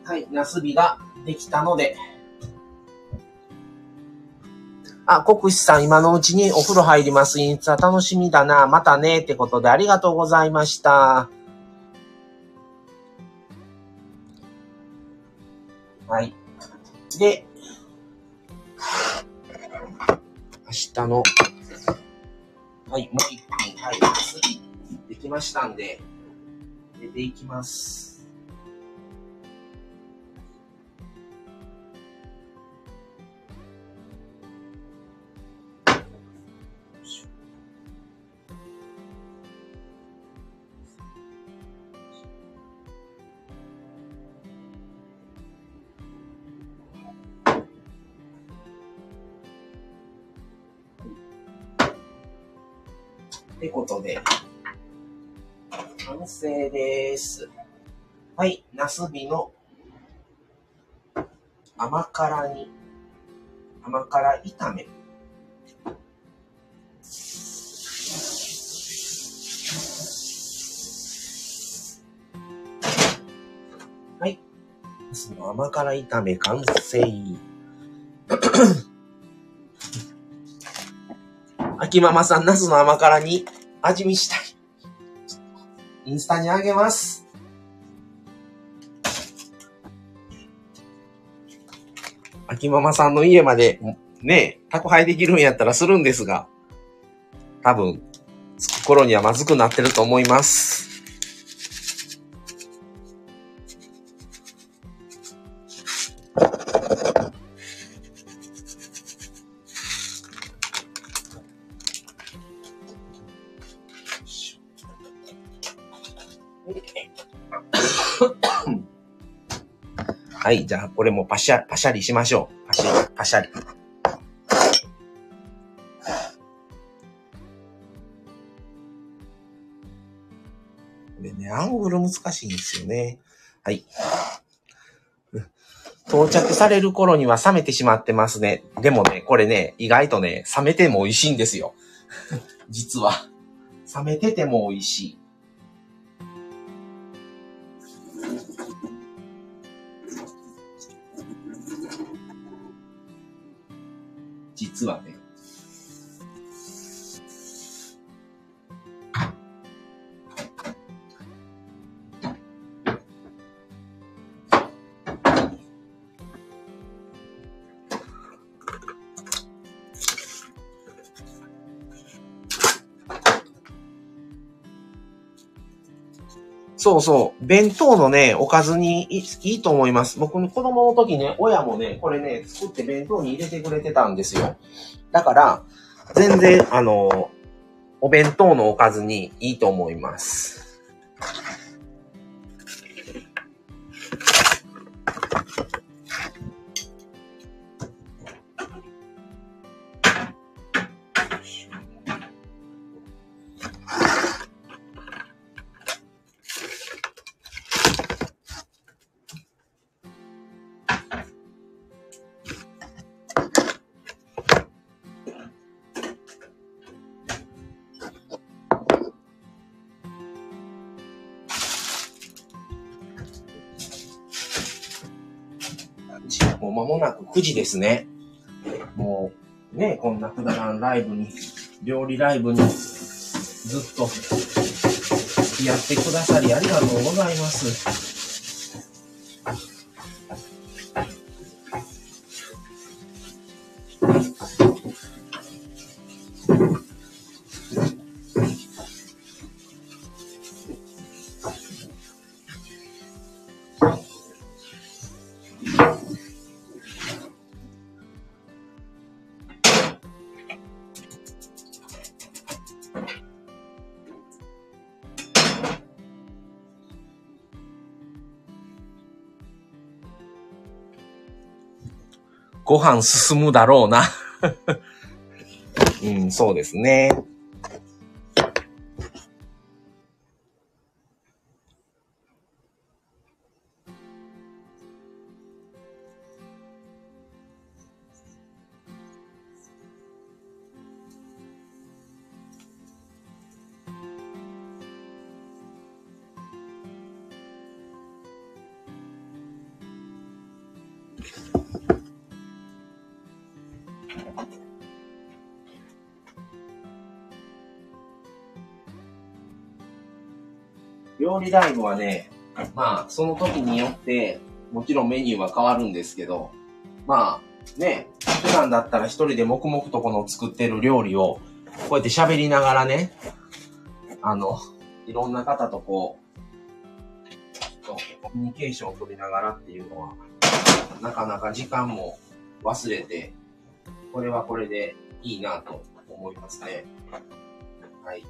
はい、ナスビができたので、あ、国士さん、今のうちにお風呂入ります。インスタ楽しみだな。またね。ってことでありがとうございました。で、明日の、はい、もう一品、はい、次、できましたんで、入れていきます。ってことで、完成です。はい、ナスビの甘辛に、甘辛炒め。はい。その甘辛炒め完成。秋ママさん、ナスの甘辛に味見したい。インスタにあげます。秋ママさんの家まで、ね、宅配できるんやったらするんですが、多分、着く頃にはまずくなってると思います。これもパシャ、パシャリしましょう。パシャリ、パシャリ。これね、アングル難しいんですよね。はい。到着される頃には冷めてしまってますね。でもね、これね、意外とね、冷めても美味しいんですよ。実は。冷めてても美味しい。実はね。そうそう。弁当のね、おかずにいいと思います。僕の子供の時ね、親もね、これね、作って弁当に入れてくれてたんですよ。だから、全然、あの、お弁当のおかずにいいと思います。もうまもなく9時ですね。もう、ね、こんなくだらんライブに、料理ライブに、ずっと、やってくださりありがとうございます。ご飯進むだろうなうん、そうですね。ライブはね、まあ、その時によって、もちろんメニューは変わるんですけど、まあ、ね、普段だったら一人で黙々とこの作ってる料理を、こうやって喋りながらね、あの、いろんな方とこう、コミュニケーションを取りながらっていうのは、なかなか時間も忘れて、これはこれでいいなと思いますね。はい。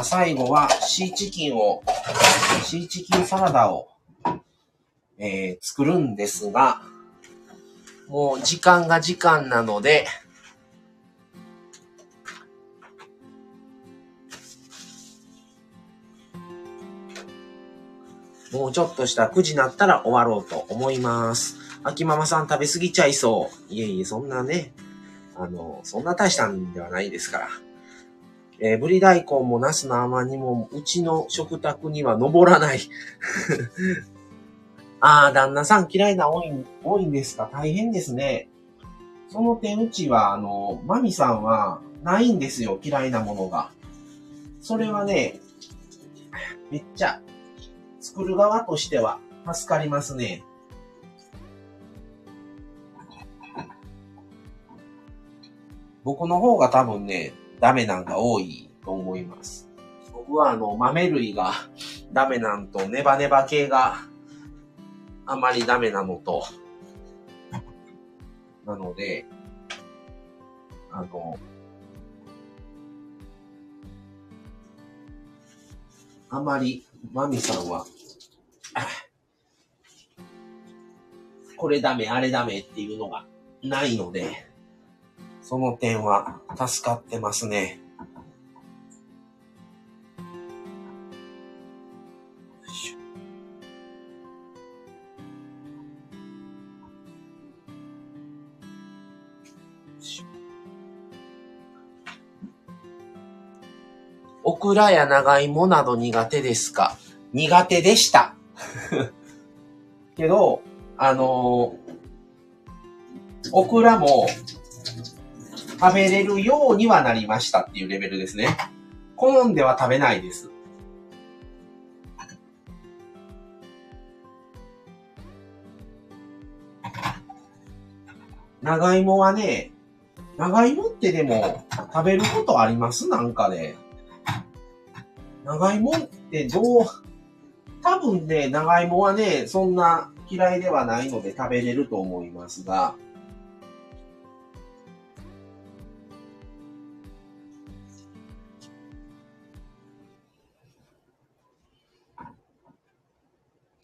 あ、最後はシーチキンを、シーチキンサラダを、えー、作るんですが、もう時間が時間なので、もうちょっとした9時になったら終わろうと思います。秋ママさん食べ過ぎちゃいそう。いえいえ、そんなね、あの、そんな大したんではないですから。えー、ぶり大根もナスの甘煮も、うちの食卓には登らない。ああ、旦那さん嫌いな多い、多いんですか？大変ですね。その点、うちは、あの、マミさんは、ないんですよ、嫌いなものが。それはね、めっちゃ、作る側としては、助かりますね。僕の方が多分ね、ダメなんが多いと思います。僕はあの、豆類が ダメなんと、ネバネバ系があまりダメなのと、なので、あの、あまり、マミさんは、これダメ、あれダメっていうのがないので、その点は助かってますね。オクラや長芋など苦手ですか？苦手でした。けど、あのーオクラも食べれるようにはなりましたっていうレベルですね。好んでは食べないです。長芋はね、長芋ってでも食べることあります？なんかで。長芋ってどう、多分ね、長芋はね、そんな嫌いではないので食べれると思いますが、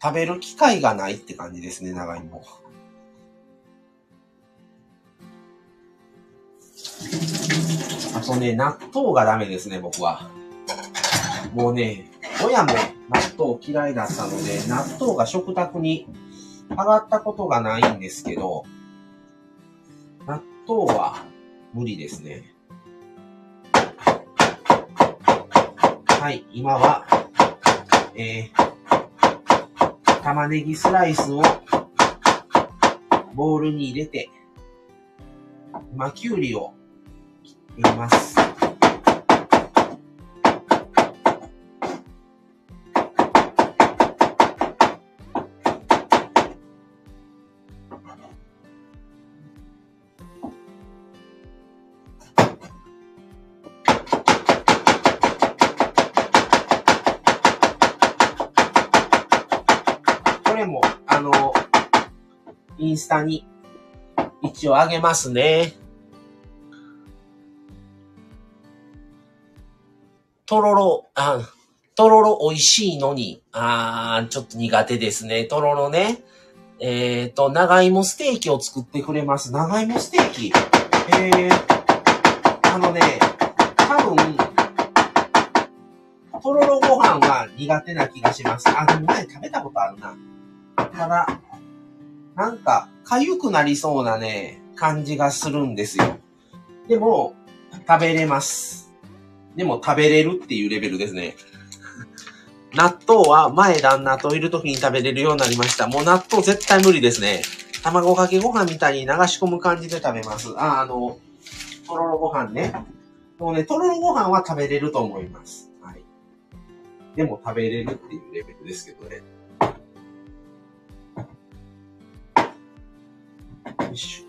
食べる機会がないって感じですね、長芋。あとね、納豆がダメですね、僕は。もうね、親も納豆嫌いだったので、納豆が食卓に上がったことがないんですけど、納豆は無理ですね。はい、今は、えー、玉ねぎスライスをボウルに入れて、ま、きゅうりを入れます。インスタに一応あげますね。とろろ、あ、とろろ美味しいのに、あー、ちょっと苦手ですね。とろろね。えっ、ー、と、長芋ステーキを作ってくれます。長芋ステーキ。えー、あのね、多分、とろろご飯は苦手な気がします。あ、でも前食べたことあるな。ただ、なんか、痒くなりそうなね、感じがするんですよ。でも、食べれます。でも食べれるっていうレベルですね。納豆は前旦那といる時に食べれるようになりました。もう納豆絶対無理ですね。卵かけご飯みたいに流し込む感じで食べます。あ、あの、とろろご飯ね。もうね、とろろご飯は食べれると思います。はい。でも食べれるっていうレベルですけどね。よいしょ。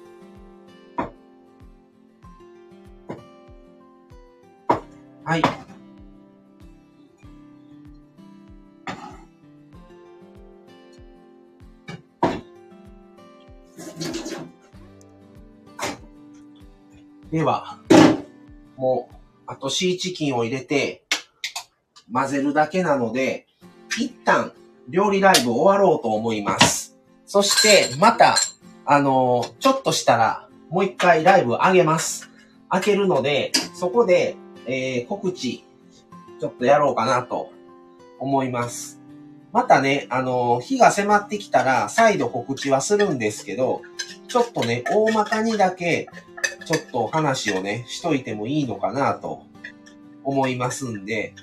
はい。では、もう、あとシーチキンを入れて、混ぜるだけなので、一旦、料理ライブ終わろうと思います。そして、また、あのちょっとしたら、もう一回ライブ上げます。開けるので、そこで、えー告知、ちょっとやろうかなと思います。またね、あの、日が迫ってきたら再度告知はするんですけど、ちょっとね、大まかにだけ、ちょっと話をね、しといてもいいのかなと思いますんで、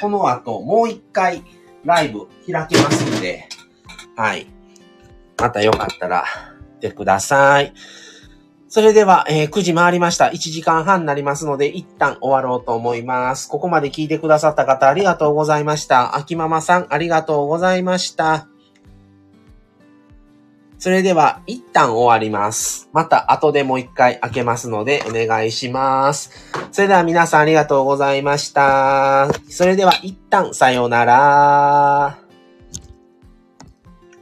この後もう一回ライブ開きますんで、はい。またよかったら、てください。それでは、えー、9時回りました。1時間半になりますので、一旦終わろうと思います。ここまで聞いてくださった方、ありがとうございました。秋ママさん、ありがとうございました。それでは、一旦終わります。また後でもう一回開けますので、お願いします。それでは皆さんありがとうございました。それでは一旦さようなら。